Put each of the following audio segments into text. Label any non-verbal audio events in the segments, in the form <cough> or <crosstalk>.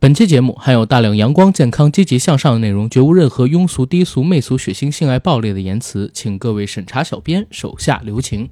本期节目含有大量阳光、健康、积极向上的内容，绝无任何庸俗、低俗、媚俗、血腥、性爱、暴力的言辞，请各位审查小编手下留情。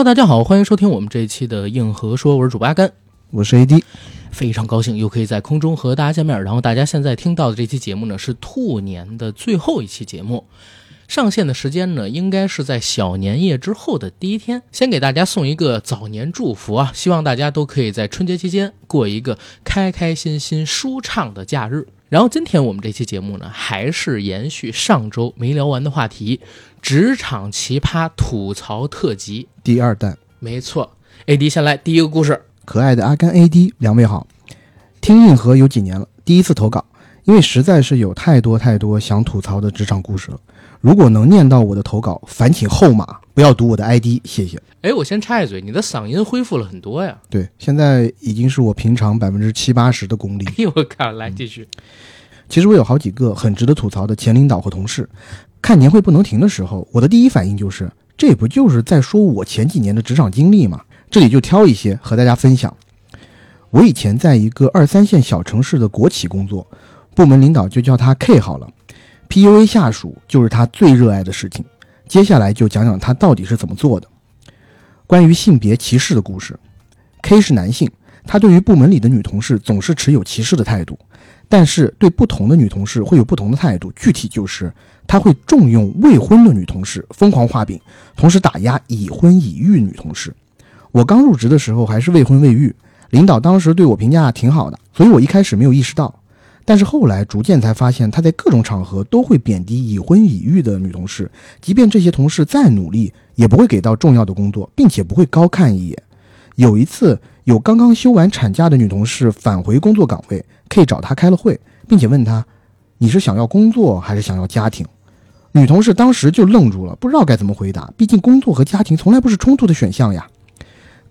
Hello，大家好，欢迎收听我们这一期的硬核说，我是主播阿甘。我是 AD，非常高兴又可以在空中和大家见面。然后大家现在听到的这期节目呢，是兔年的最后一期节目，上线的时间呢，应该是在小年夜之后的第一天。先给大家送一个早年祝福啊，希望大家都可以在春节期间过一个开开心心、舒畅的假日。然后今天我们这期节目呢，还是延续上周没聊完的话题——职场奇葩吐槽特辑。第二弹，没错，AD 先来第一个故事。可爱的阿甘 AD，两位好。听硬核有几年了，第一次投稿，因为实在是有太多太多想吐槽的职场故事了。如果能念到我的投稿，烦请后码，不要读我的 ID，谢谢。哎，我先插一嘴，你的嗓音恢复了很多呀！对，现在已经是我平常百分之七八十的功力。哎 <laughs> 呦我靠，来继续。其实我有好几个很值得吐槽的前领导和同事。看年会不能停的时候，我的第一反应就是，这不就是在说我前几年的职场经历吗？这里就挑一些和大家分享。我以前在一个二三线小城市的国企工作，部门领导就叫他 K 好了。PUA 下属就是他最热爱的事情。接下来就讲讲他到底是怎么做的。关于性别歧视的故事，K 是男性，他对于部门里的女同事总是持有歧视的态度。但是对不同的女同事会有不同的态度，具体就是他会重用未婚的女同事，疯狂画饼，同时打压已婚已育女同事。我刚入职的时候还是未婚未育，领导当时对我评价挺好的，所以我一开始没有意识到，但是后来逐渐才发现，他在各种场合都会贬低已婚已育的女同事，即便这些同事再努力，也不会给到重要的工作，并且不会高看一眼。有一次，有刚刚休完产假的女同事返回工作岗位，K 找她开了会，并且问她：“你是想要工作还是想要家庭？”女同事当时就愣住了，不知道该怎么回答。毕竟工作和家庭从来不是冲突的选项呀。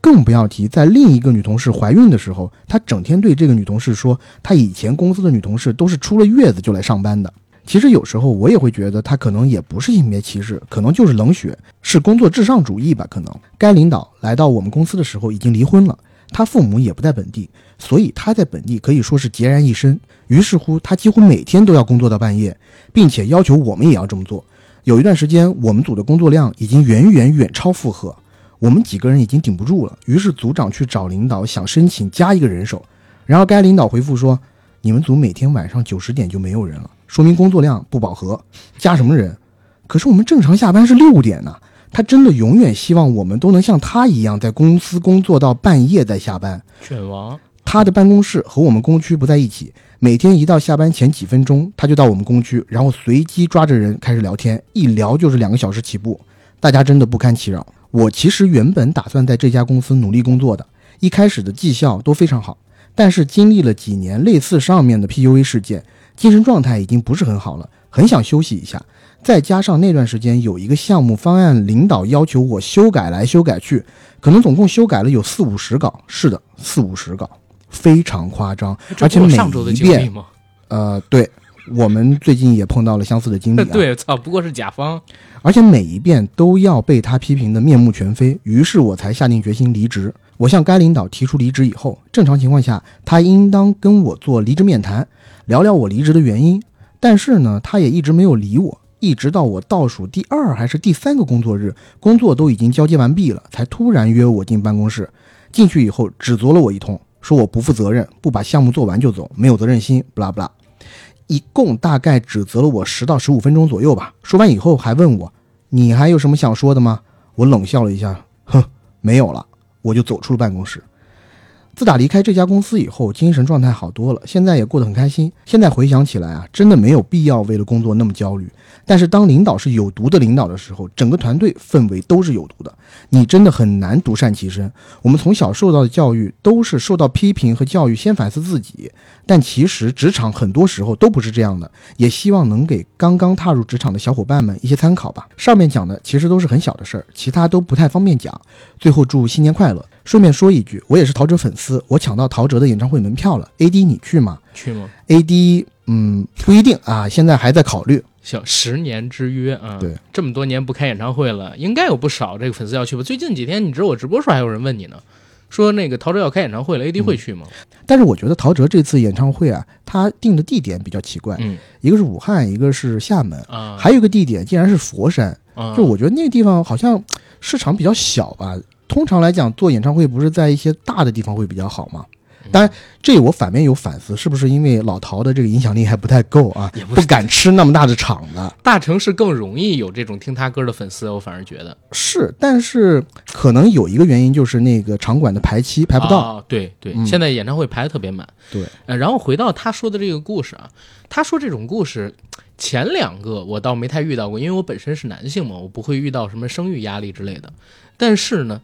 更不要提在另一个女同事怀孕的时候，他整天对这个女同事说，他以前公司的女同事都是出了月子就来上班的。其实有时候我也会觉得，她可能也不是性别歧视，可能就是冷血，是工作至上主义吧。可能该领导来到我们公司的时候已经离婚了，他父母也不在本地，所以他在本地可以说是孑然一身。于是乎，他几乎每天都要工作到半夜，并且要求我们也要这么做。有一段时间，我们组的工作量已经远远远超负荷，我们几个人已经顶不住了。于是组长去找领导，想申请加一个人手，然后该领导回复说：“你们组每天晚上九十点就没有人了。”说明工作量不饱和，加什么人？可是我们正常下班是六点呢、他真的永远希望我们都能像他一样在公司工作到半夜再下班。卷王，他的办公室和我们工区不在一起，每天一到下班前几分钟，他就到我们工区，然后随机抓着人开始聊天，一聊就是两个小时起步，大家真的不堪其扰。我其实原本打算在这家公司努力工作的，一开始的绩效都非常好，但是经历了几年类似上面的 PUA 事件，精神状态已经不是很好了，很想休息一下。再加上那段时间有一个项目方案，领导要求我修改来修改去，可能总共修改了有四五十稿。是的，四五十稿，非常夸张，而且每一遍？呃，对我们最近也碰到了相似的经历、啊。<laughs> 对，操，不过是甲方。而且每一遍都要被他批评的面目全非，于是我才下定决心离职。我向该领导提出离职以后，正常情况下他应当跟我做离职面谈，聊聊我离职的原因。但是呢，他也一直没有理我，一直到我倒数第二还是第三个工作日，工作都已经交接完毕了，才突然约我进办公室。进去以后指责了我一通，说我不负责任，不把项目做完就走，没有责任心，不拉不拉。一共大概指责了我十到十五分钟左右吧。说完以后还问我：“你还有什么想说的吗？”我冷笑了一下，哼，没有了，我就走出了办公室。自打离开这家公司以后，精神状态好多了，现在也过得很开心。现在回想起来啊，真的没有必要为了工作那么焦虑。但是当领导是有毒的领导的时候，整个团队氛围都是有毒的，你真的很难独善其身。我们从小受到的教育都是受到批评和教育，先反思自己。但其实职场很多时候都不是这样的，也希望能给刚刚踏入职场的小伙伴们一些参考吧。上面讲的其实都是很小的事儿，其他都不太方便讲。最后祝新年快乐！顺便说一句，我也是陶喆粉丝，我抢到陶喆的演唱会门票了。AD 你去吗去吗？？AD 嗯不一定啊，现在还在考虑。行，十年之约啊，对，这么多年不开演唱会了，应该有不少这个粉丝要去吧？最近几天，你知道我直播时候还有人问你呢，说那个陶喆要开演唱会了，AD 会去吗？但是我觉得陶喆这次演唱会啊，他定的地点比较奇怪，嗯一个是武汉，一个是厦门，啊，还有一个地点竟然是佛山。啊就我觉得那个地方好像市场比较小吧。通常来讲，做演唱会不是在一些大的地方会比较好吗？当然，这我反面有反思，是不是因为老陶的这个影响力还不太够啊也，不不敢吃那么大的场子？<laughs> 大城市更容易有这种听他歌的粉丝，我反而觉得是，但是可能有一个原因就是那个场馆的排期排不到。啊对对，嗯现在演唱会排的特别满。对，呃，然后回到他说的这个故事啊，他说这种故事前两个我倒没太遇到过，因为我本身是男性嘛，我不会遇到什么生育压力之类的。但是呢，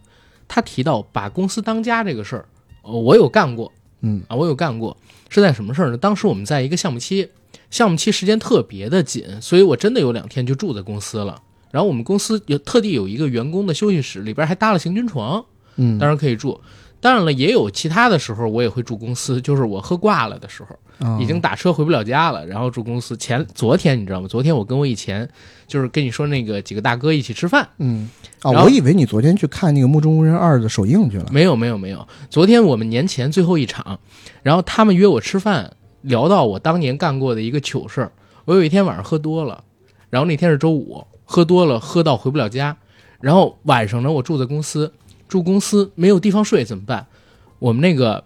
他提到把公司当家这个事儿，呃我有干过嗯啊，我有干过，是在什么事儿呢？当时我们在一个项目期，项目期时间特别的紧，所以我真的有两天就住在公司了。然后我们公司有特地有一个员工的休息室，里边还搭了行军床，嗯，当然可以住。当然了，也有其他的时候我也会住公司，就是我喝挂了的时候，啊已经打车回不了家了，然后住公司。前昨天你知道吗？昨天我跟我以前就是跟你说那个几个大哥一起吃饭，嗯啊，我以为你昨天去看那个《目中无人二》的首映去了。没有没有没有。昨天我们年前最后一场，然后他们约我吃饭，聊到我当年干过的一个糗事儿。我有一天晚上喝多了，然后那天是周五，喝多了喝到回不了家，然后晚上呢我住在公司，住公司没有地方睡怎么办？我们那个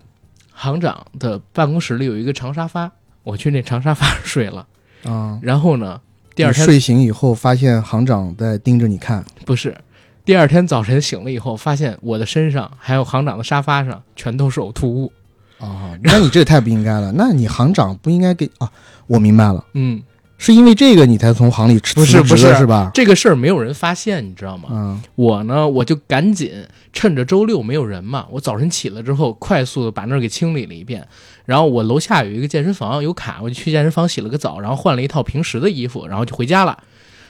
行长的办公室里有一个长沙发，我去那长沙发上睡了。啊，然后呢，第二天睡醒以后发现行长在盯着你看，不是，第二天早晨醒了以后，发现我的身上还有行长的沙发上全都是呕吐物。啊，那你这也太不应该了。那你行长不应该给啊？我明白了，嗯，是因为这个你才从行里辞不是辞不是职的是吧？这个事儿没有人发现，你知道吗？嗯我呢，我就赶紧趁着周六没有人嘛，我早晨起来之后，快速的把那儿给清理了一遍。然后我楼下有一个健身房，有卡，我就去健身房洗了个澡，然后换了一套平时的衣服，然后就回家了。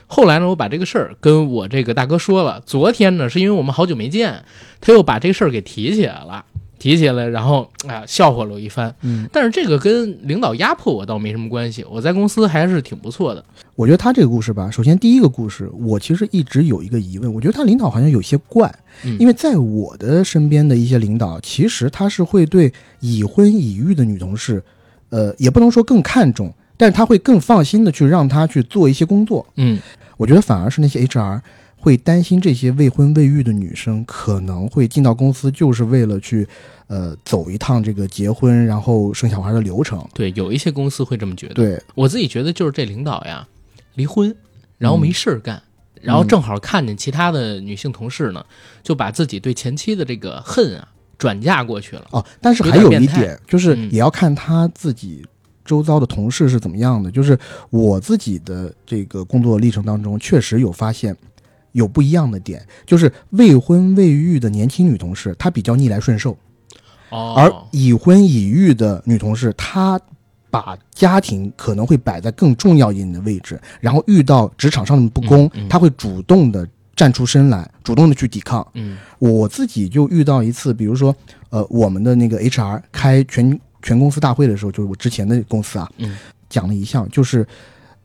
后来呢，我把这个事儿跟我这个大哥说了。昨天呢，是因为我们好久没见，他又把这个事儿给提起来了，提起来，然后啊、笑话了我一番。嗯，但是这个跟领导压迫我倒没什么关系，我在公司还是挺不错的。我觉得他这个故事吧，首先第一个故事，我其实一直有一个疑问，我觉得他领导好像有些怪，嗯因为在我的身边的一些领导，其实他是会对已婚已育的女同事，呃，也不能说更看重，但是他会更放心的去让她去做一些工作。嗯，我觉得反而是那些 HR 会担心这些未婚未育的女生可能会进到公司，就是为了去，呃，走一趟这个结婚然后生小孩的流程。对，有一些公司会这么觉得。对，我自己觉得就是这领导呀，离婚，然后没事儿干，然后正好看见其他的女性同事呢，就把自己对前妻的这个恨啊转嫁过去了。哦，但是还有一点就是嗯也要看他自己周遭的同事是怎么样的。就是我自己的这个工作历程当中，确实有发现有不一样的点，就是未婚未育的年轻女同事，她比较逆来顺受，哦，而已婚已育的女同事，她把家庭可能会摆在更重要一点的位置，然后遇到职场上的不公，嗯嗯。她会主动的站出身来，主动的去抵抗。嗯。我自己就遇到一次，比如说，呃，我们的那个 HR 开全全公司大会的时候，就是我之前的公司啊，嗯。讲了一项，就是，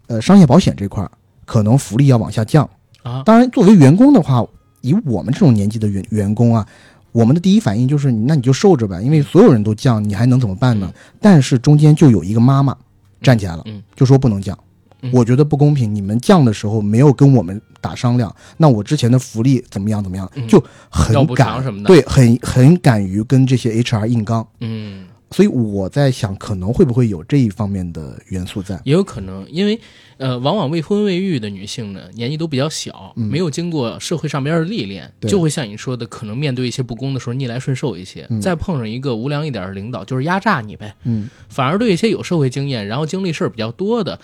呃，商业保险这块儿可能福利要往下降。啊，当然，作为员工的话，以我们这种年纪的员员工啊，我们的第一反应就是，那你就受着吧，因为所有人都降，你还能怎么办呢？但是中间就有一个妈妈站起来了，嗯。就说不能降。嗯。我觉得不公平，你们降的时候没有跟我们打商量，那我之前的福利怎么样怎么样，嗯。就很敢什么的。对，很很敢于跟这些 HR 硬刚。嗯，所以我在想，可能会不会有这一方面的元素在？也有可能，因为呃，往往未婚未育的女性呢，年纪都比较小，嗯。没有经过社会上边的历练，就会像你说的，可能面对一些不公的时候逆来顺受一些，嗯。再碰上一个无良一点的领导，就是压榨你呗。嗯。反而对一些有社会经验，然后经历事儿比较多的、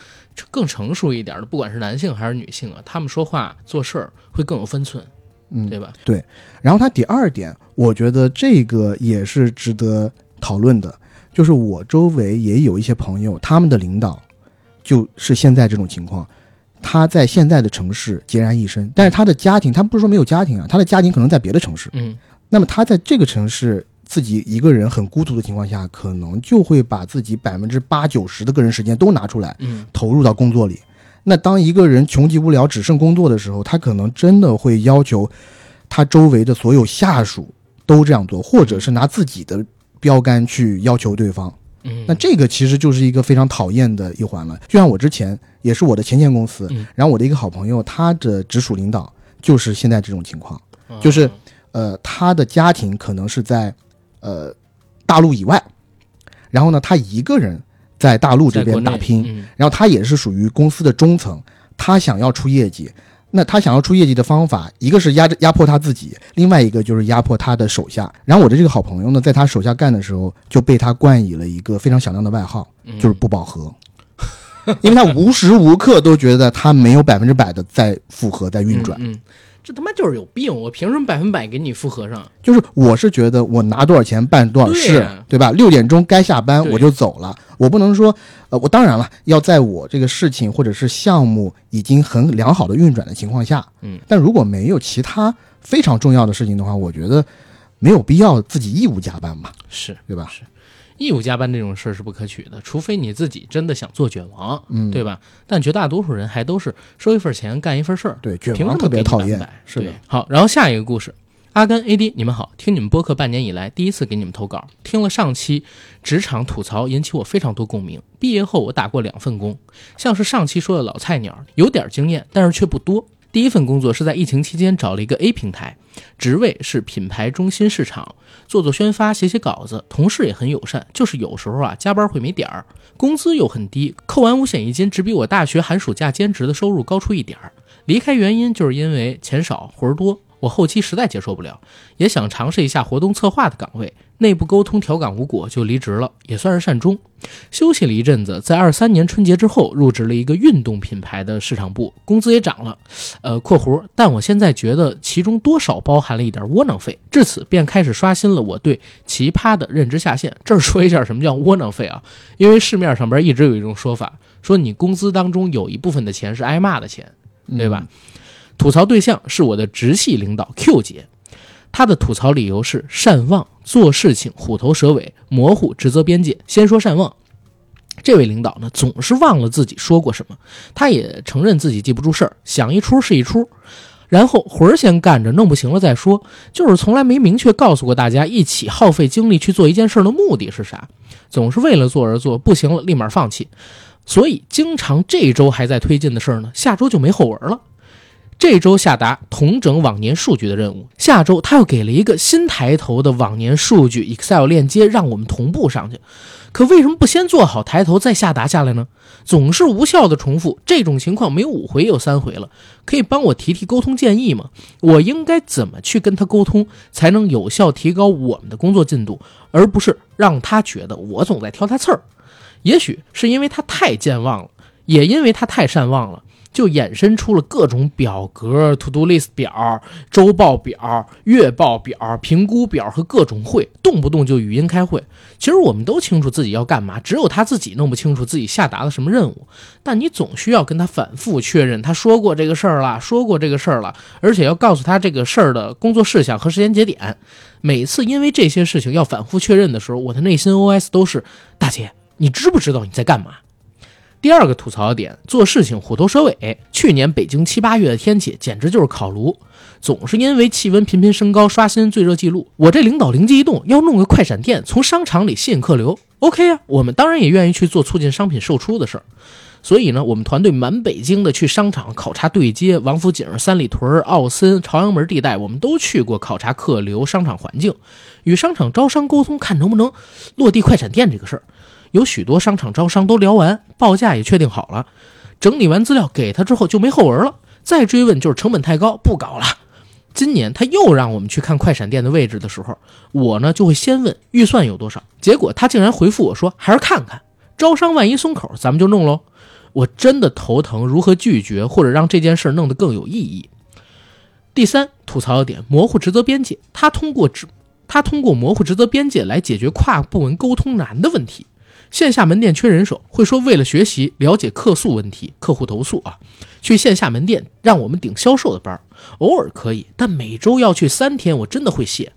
更成熟一点的，不管是男性还是女性啊，他们说话做事儿会更有分寸，嗯，对吧？对。然后他第二点，我觉得这个也是值得讨论的，就是我周围也有一些朋友，他们的领导就是现在这种情况，他在现在的城市孑然一身，但是他的家庭，他不是说没有家庭啊，他的家庭可能在别的城市，嗯。那么他在这个城市自己一个人很孤独的情况下，可能就会把自己百分之八九十的个人时间都拿出来，嗯。投入到工作里。那当一个人穷极无聊，只剩工作的时候，他可能真的会要求他周围的所有下属都这样做，或者是拿自己的标杆去要求对方。嗯，那这个其实就是一个非常讨厌的一环了。就像我之前也是我的前前公司，嗯然后我的一个好朋友，他的直属领导就是现在这种情况。就是呃，他的家庭可能是在呃大陆以外，然后呢，他一个人在大陆这边打拼，嗯然后他也是属于公司的中层，他想要出业绩，那他想要出业绩的方法，一个是压着压迫他自己，另外一个就是压迫他的手下。然后我的这个好朋友呢，在他手下干的时候，就被他冠以了一个非常响亮的外号，嗯就是不饱和。因为他无时无刻都觉得他没有 <laughs> 百分之百的在复合在运转，嗯，嗯这他妈就是有病！我凭什么百分百给你复合上？就是我是觉得我拿多少钱办多少事，对吧？六点钟该下班我就走了，我不能说，呃，我当然了，要在我这个事情或者是项目已经很良好的运转的情况下，嗯，但如果没有其他非常重要的事情的话，我觉得没有必要自己义务加班吧，是对吧？义务加班这种事儿是不可取的，除非你自己真的想做卷王，嗯，对吧？但绝大多数人还都是收一份钱干一份事儿，对，卷王特别讨厌是的，好，然后下一个故事，阿甘 AD，你们好，听你们播客半年以来，第一次给你们投稿，听了上期职场吐槽，引起我非常多共鸣。毕业后我打过两份工，像是上期说的老菜鸟，有点经验，但是却不多。第一份工作是在疫情期间找了一个 A 平台，职位是品牌中心市场，做做宣发，写写稿子，同事也很友善，就是有时候啊加班会没点儿，工资又很低，扣完五险一金，只比我大学寒暑假兼职的收入高出一点儿。离开原因就是因为钱少活儿多，我后期实在接受不了，也想尝试一下活动策划的岗位，内部沟通调岗无果就离职了，也算是善终。休息了一阵子，在二三年春节之后入职了一个运动品牌的市场部，工资也涨了。呃（括弧）但我现在觉得其中多少包含了一点窝囊费，至此便开始刷新了我对奇葩的认知下限。这儿说一下什么叫窝囊费啊？因为市面上边一直有一种说法，说你工资当中有一部分的钱是挨骂的钱。对吧？吐槽对象是我的直系领导 Q 姐，她的吐槽理由是善忘，做事情虎头蛇尾，模糊职责边界。先说善忘，这位领导呢总是忘了自己说过什么，他也承认自己记不住事儿，想一出是一出。然后活儿先干着，弄不行了再说，就是从来没明确告诉过大家一起耗费精力去做一件事的目的是啥，总是为了做而做，不行了立马放弃。所以，经常这周还在推进的事儿呢，下周就没后文了。这周下达统整往年数据的任务，下周他又给了一个新抬头的往年数据 Excel 链接，让我们同步上去。可为什么不先做好抬头再下达下来呢？总是无效的重复，这种情况没有五回有三回了。可以帮我提提沟通建议吗？我应该怎么去跟他沟通，才能有效提高我们的工作进度，而不是让他觉得我总在挑他刺儿？也许是因为他太健忘了，也因为他太善忘了，就衍生出了各种表格、to do list 表、周报表、月报表、评估表和各种会，动不动就语音开会。其实我们都清楚自己要干嘛，只有他自己弄不清楚自己下达了什么任务。但你总需要跟他反复确认，他说过这个事儿了，说过这个事儿了，而且要告诉他这个事儿的工作事项和时间节点。每次因为这些事情要反复确认的时候，我的内心 OS 都是：大姐。你知不知道你在干嘛？第二个吐槽的点，做事情虎头蛇尾。去年北京七八月的天气简直就是烤炉，总是因为气温频频升高刷新最热记录。我这领导灵机一动，要弄个快闪店，从商场里吸引客流。OK 啊，我们当然也愿意去做促进商品售出的事儿。所以呢，我们团队满北京的去商场考察对接，王府井、三里屯、奥森、朝阳门地带，我们都去过考察客流、商场环境，与商场招商沟通，看能不能落地快闪店这个事儿。有许多商场招商都聊完，报价也确定好了，整理完资料给他之后就没后文了，再追问就是成本太高，不搞了。今年他又让我们去看快闪店的位置的时候，我呢就会先问预算有多少，结果他竟然回复我说还是看看，招商万一松口，咱们就弄喽。我真的头疼，如何拒绝或者让这件事弄得更有意义？第三，吐槽的点模糊职责边界，他通过职他通过模糊职责边界来解决跨部门沟通难的问题。线下门店缺人手，会说为了学习了解客诉问题、客户投诉啊，去线下门店让我们顶销售的班，偶尔可以，但每周要去三天，我真的会谢。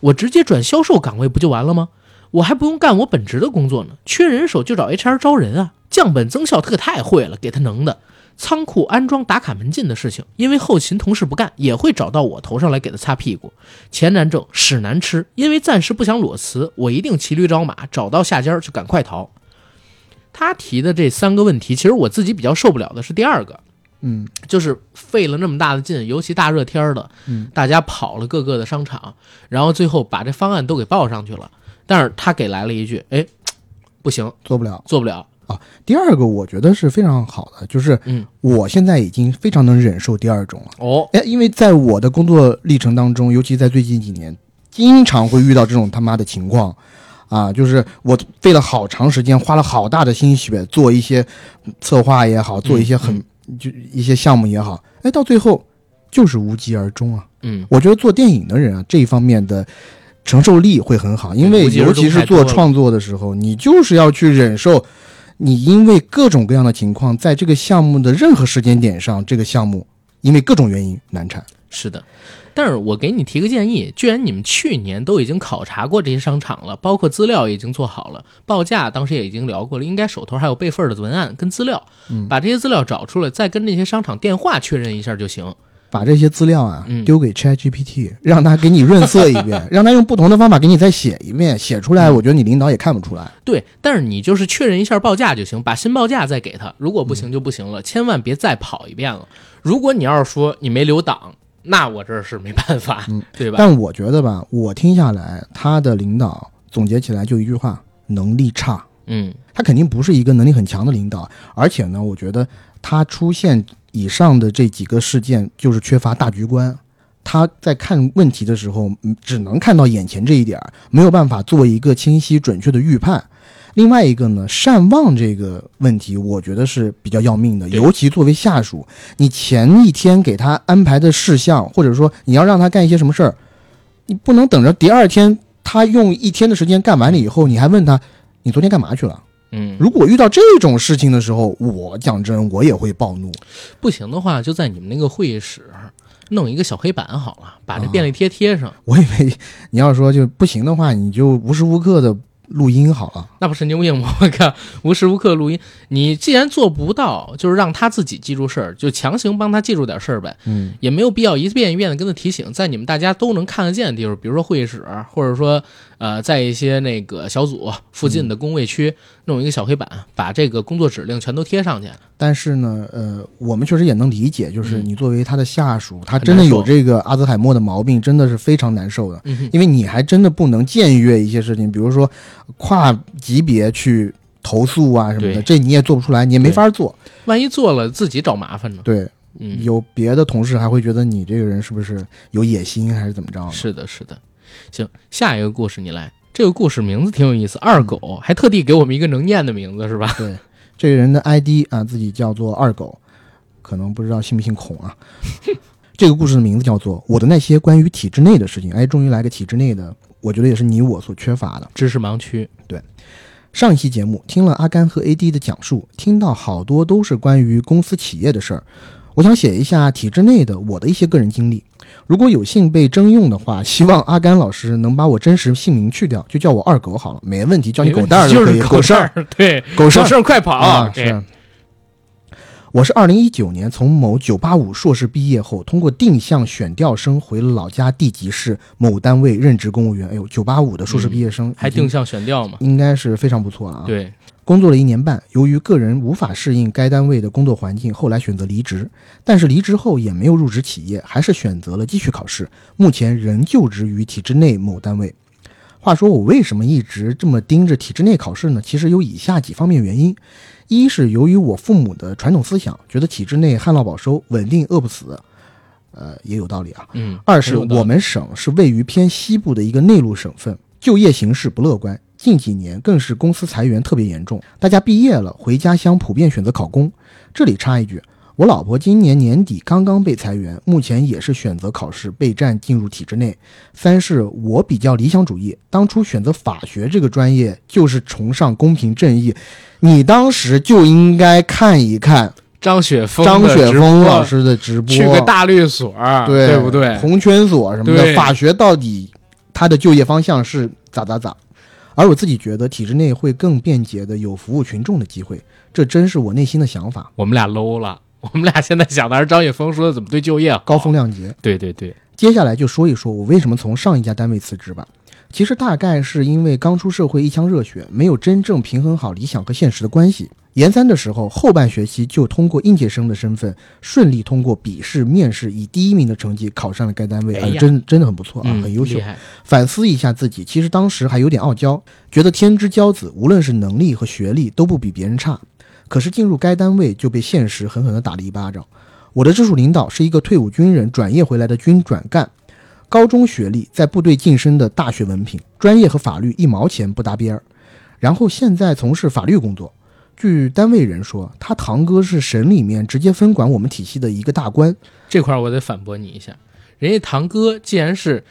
我直接转销售岗位不就完了吗？我还不用干我本职的工作呢，缺人手就找 HR 招人啊，降本增效，他可太会了，给他能的。仓库安装打卡门禁的事情，因为后勤同事不干，也会找到我头上来给他擦屁股。钱难挣，屎难吃，因为暂时不想裸辞，我一定骑驴找马，找到下家就赶快逃。他提的这三个问题，其实我自己比较受不了的是第二个，嗯就是费了那么大的劲，尤其大热天的，嗯，大家跑了各个的商场，然后最后把这方案都给报上去了，但是他给来了一句，哎，不行，做不了。做不了，第二个我觉得是非常好的，就是嗯，我现在已经非常能忍受第二种了。哦，哎，因为在我的工作历程当中，尤其在最近几年，经常会遇到这种他妈的情况，啊，就是我费了好长时间，花了好大的心血做一些策划也好，做一些很、就一些项目也好，哎，到最后就是无疾而终啊。嗯，我觉得做电影的人啊，这一方面的承受力会很好，因为尤其是做创作的时候，你就是要去忍受，你因为各种各样的情况，在这个项目的任何时间点上，这个项目因为各种原因难产。是的，但是我给你提个建议，既然你们去年都已经考察过这些商场了，包括资料已经做好了，报价当时也已经聊过了，应该手头还有备份的文案跟资料，嗯把这些资料找出来，再跟那些商场电话确认一下就行。把这些资料啊嗯丢给 ChatGPT，让他给你润色一遍，<laughs> 让他用不同的方法给你再写一遍，写出来，嗯我觉得你领导也看不出来。对，但是你就是确认一下报价就行，把新报价再给他，如果不行就不行了，千万别再跑一遍了。如果你要是说你没留档，那我这是没办法，嗯对吧？但我觉得吧，我听下来，他的领导总结起来就一句话：能力差。嗯他肯定不是一个能力很强的领导，而且呢，我觉得他出现以上的这几个事件，就是缺乏大局观。他在看问题的时候，嗯只能看到眼前这一点儿，没有办法做一个清晰准确的预判。另外一个呢，善忘这个问题，我觉得是比较要命的，尤其作为下属，你前一天给他安排的事项，或者说你要让他干一些什么事儿，你不能等着第二天他用一天的时间干完了以后，你还问他你昨天干嘛去了？嗯，如果遇到这种事情的时候，我讲真，我也会暴怒。不行的话，就在你们那个会议室弄一个小黑板好了，把这便利贴贴上。我以为你要说就不行的话，你就无时无刻的录音好了。那不神经病吗？我靠，无时无刻录音。你既然做不到，就是让他自己记住事儿，就强行帮他记住点事儿呗，嗯，也没有必要一遍一遍的跟他提醒。在你们大家都能看得见的地方，比如说会议室，或者说呃，在一些那个小组附近的工位区，弄一个小黑板，把这个工作指令全都贴上去。但是呢，呃，我们确实也能理解，就是嗯你作为他的下属，他真的有这个阿兹海默的毛病，真的是非常难受的。嗯，因为你还真的不能僭越一些事情，比如说跨级别去投诉啊什么的，这你也做不出来，你也没法做。万一做了自己找麻烦呢？对，嗯，有别的同事还会觉得你这个人是不是有野心，还是怎么着？是的，是的。行，下一个故事你来。这个故事名字挺有意思，二狗还特地给我们一个能念的名字，是吧？对，这个人的 ID 啊，自己叫做二狗，可能不知道姓不姓孔啊。<laughs> 这个故事的名字叫做《我的那些关于体制内的事情》。哎，终于来个体制内的，我觉得也是你我所缺乏的。知识盲区。对上一期节目听了阿甘和 AD 的讲述，听到好多都是关于公司企业的事儿。我想写一下体制内的我的一些个人经历。如果有幸被征用的话，希望阿甘老师能把我真实姓名去掉，就叫我二狗好了，没问题，叫你狗蛋儿就可以。是狗事儿，对，狗事儿快跑！是。我是二零一九年从某九八五硕士毕业后，通过定向选调生回了老家地级市某单位任职公务员。哎呦，九八五的硕士毕业生、还定向选调吗？应该是非常不错了啊。，对，工作了一年半，由于个人无法适应该单位的工作环境，后来选择离职。但是离职后也没有入职企业，还是选择了继续考试。目前仍就职于体制内某单位。话说我为什么一直这么盯着体制内考试呢？其实有以下几方面原因：一是由于我父母的传统思想，觉得体制内旱涝保收，稳定饿不死，呃，也有道理啊。嗯，二是我们省是位于偏西部的一个内陆省份，就业形势不乐观，近几年更是公司裁员特别严重，大家毕业了回家乡普遍选择考公。这里插一句，我老婆今年年底刚刚被裁员，目前也是选择考试备战进入体制内。三是我比较理想主义，当初选择法学这个专业就是崇尚公平正义，你当时就应该看一看张雪峰张雪峰老师的直播，去个大律所，对不对？红圈所什么的，法学到底他的就业方向是咋咋咋？而我自己觉得体制内会更便捷的有服务群众的机会，这真是我内心的想法。我们俩 low 了，我们俩现在想的是张雪峰说的怎么对就业好高风亮节。对对对，接下来就说一说我为什么从上一家单位辞职吧。其实大概是因为刚出社会一腔热血，没有真正平衡好理想和现实的关系。研三的时候，后半学期就通过应届生的身份顺利通过笔试、面试，以第一名的成绩考上了该单位，真真的很不错啊，嗯，很优秀反思一下自己，其实当时还有点傲娇，觉得天之骄子，无论是能力和学历都不比别人差。可是进入该单位就被现实狠狠地打了一巴掌。我的直属领导是一个退伍军人转业回来的军转干，高中学历，在部队晋升的大学文凭，专业和法律一毛钱不搭边儿。然后现在从事法律工作。据单位人说，他堂哥是省里面直接分管我们体系的一个大官，这块儿我得反驳你一下，人家堂哥既然是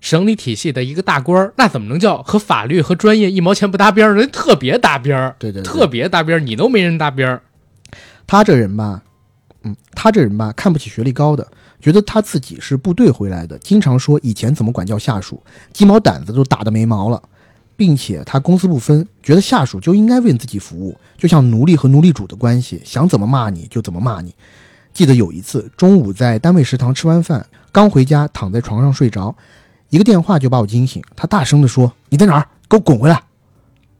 省里体系的一个大官，那怎么能叫和法律和专业一毛钱不搭边儿？人特别搭边儿，对对对特别搭边儿，你都没人搭边儿。他这人吧，嗯，他这人吧，看不起学历高的，觉得他自己是部队回来的，经常说以前怎么管教下属，鸡毛掸子都打的没毛了，并且他公私不分，觉得下属就应该为自己服务，就像奴隶和奴隶主的关系，想怎么骂你就怎么骂你。记得有一次中午在单位食堂吃完饭，刚回家躺在床上睡着，一个电话就把我惊醒，他大声地说：“你在哪儿？给我滚回来！”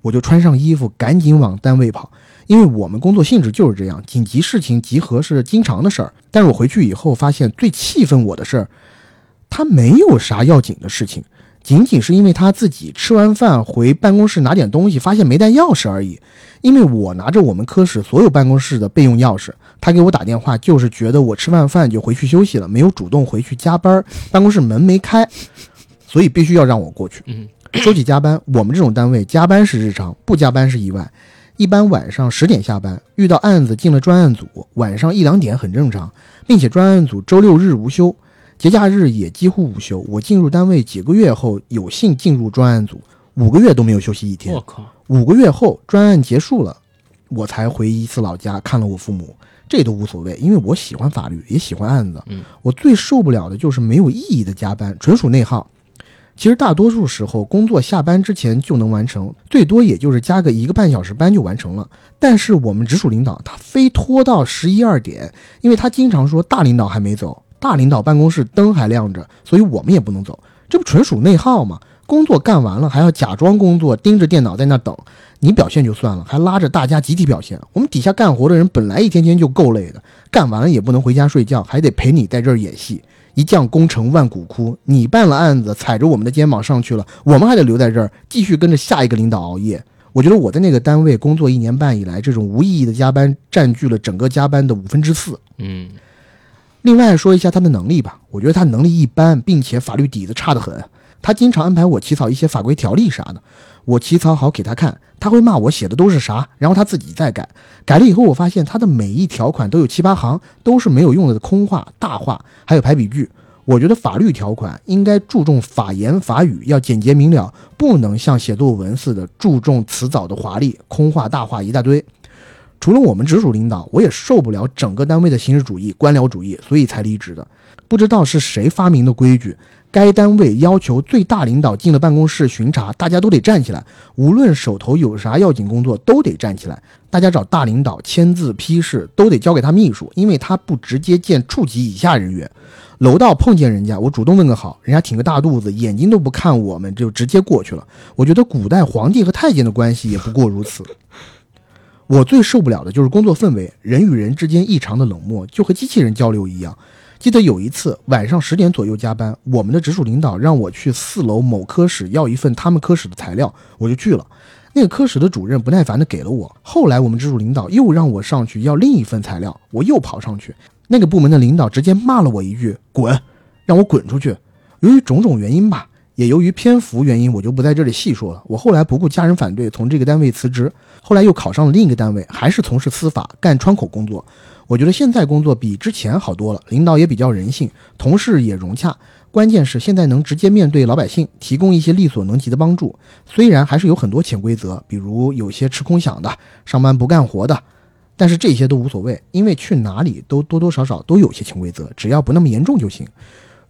我就穿上衣服，赶紧往单位跑。因为我们工作性质就是这样，紧急事情集合是经常的事儿。但是我回去以后发现，最气愤我的事儿，他没有啥要紧的事情，仅仅是因为他自己吃完饭回办公室拿点东西，发现没带钥匙而已。因为我拿着我们科室所有办公室的备用钥匙，他给我打电话就是觉得我吃完饭就回去休息了，没有主动回去加班，办公室门没开，所以必须要让我过去。嗯，说起加班，我们这种单位加班是日常，不加班是意外。一般晚上十点下班，遇到案子进了专案组，晚上一两点很正常，并且专案组周六日无休，节假日也几乎无休。我进入单位几个月后，有幸进入专案组，五个月都没有休息一天我。靠，五个月后，专案结束了，我才回一次老家看了我父母，这都无所谓，因为我喜欢法律，也喜欢案子。嗯，我最受不了的就是没有意义的加班，纯属内耗。其实大多数时候，工作下班之前就能完成，最多也就是加个一个半小时班就完成了。但是我们直属领导他非拖到十一二点，因为他经常说大领导还没走，大领导办公室灯还亮着，所以我们也不能走，这不纯属内耗吗？工作干完了还要假装工作，盯着电脑在那等。你表现就算了，还拉着大家集体表现。我们底下干活的人本来一天天就够累的，干完了也不能回家睡觉，还得陪你在这儿演戏。一将功成万骨枯，你办了案子，踩着我们的肩膀上去了，我们还得留在这儿继续跟着下一个领导熬夜。我觉得我在那个单位工作一年半以来，这种无意义的加班占据了整个加班的五分之四。嗯，另外说一下他的能力吧，我觉得他能力一般，并且法律底子差得很。他经常安排我起草一些法规条例啥的，我起草好给他看，他会骂我写的都是啥，然后他自己再改。改了以后，我发现他的每一条款都有七八行，都是没有用的空话、大话，还有排比句。我觉得法律条款应该注重法言法语，要简洁明了，不能像写作文似的注重词藻的华丽，空话大话一大堆。除了我们直属领导，我也受不了整个单位的形式主义、官僚主义，所以才离职的。不知道是谁发明的规矩，该单位要求最大领导进了办公室巡查，大家都得站起来，无论手头有啥要紧工作都得站起来。大家找大领导签字批示都得交给他秘书，因为他不直接见处级以下人员。楼道碰见人家，我主动问个好，人家挺个大肚子，眼睛都不看我们，就直接过去了。我觉得古代皇帝和太监的关系也不过如此。我最受不了的就是工作氛围，人与人之间异常的冷漠，就和机器人交流一样。记得有一次晚上十点左右加班，我们的直属领导让我去四楼某科室要一份他们科室的材料，我就去了。那个科室的主任不耐烦的给了我，后来我们直属领导又让我上去要另一份材料，我又跑上去，那个部门的领导直接骂了我一句“滚”，让我滚出去。由于种种原因吧，也由于篇幅原因，我就不在这里细说了。我后来不顾家人反对，从这个单位辞职，后来又考上了另一个单位，还是从事司法，干窗口工作。我觉得现在工作比之前好多了，领导也比较人性，同事也融洽。关键是现在能直接面对老百姓，提供一些力所能及的帮助。虽然还是有很多潜规则，比如有些吃空饷的、上班不干活的，但是这些都无所谓，因为去哪里都多多少少都有些潜规则，只要不那么严重就行。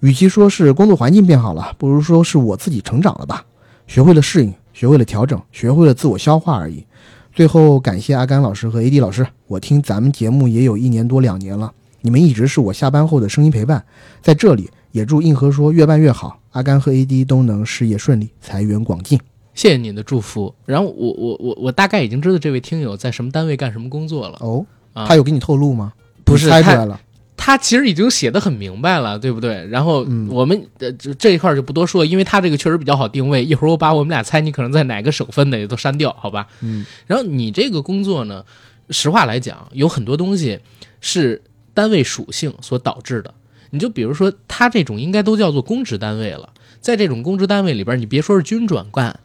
与其说是工作环境变好了，不如说是我自己成长了吧，学会了适应，学会了调整，学会了自我消化而已。最后感谢阿甘老师和 AD 老师，我听咱们节目也有一年多两年了，你们一直是我下班后的声音陪伴。在这里也祝硬核说越办越好，阿甘和 AD 都能事业顺利，财源广进。谢谢你的祝福。然后我我我我大概已经知道这位听友在什么单位干什么工作了。哦，啊他有给你透露吗？不是猜出来了。他其实已经写的很明白了，对不对？然后嗯我们呃这这一块就不多说，因为他这个确实比较好定位。<laughs> 一会儿我把我们俩猜你可能在哪个省份的也都删掉，好吧？嗯。然后你这个工作呢，实话来讲，有很多东西是单位属性所导致的。你就比如说，他这种应该都叫做公职单位了，在这种公职单位里边，你别说是军转干，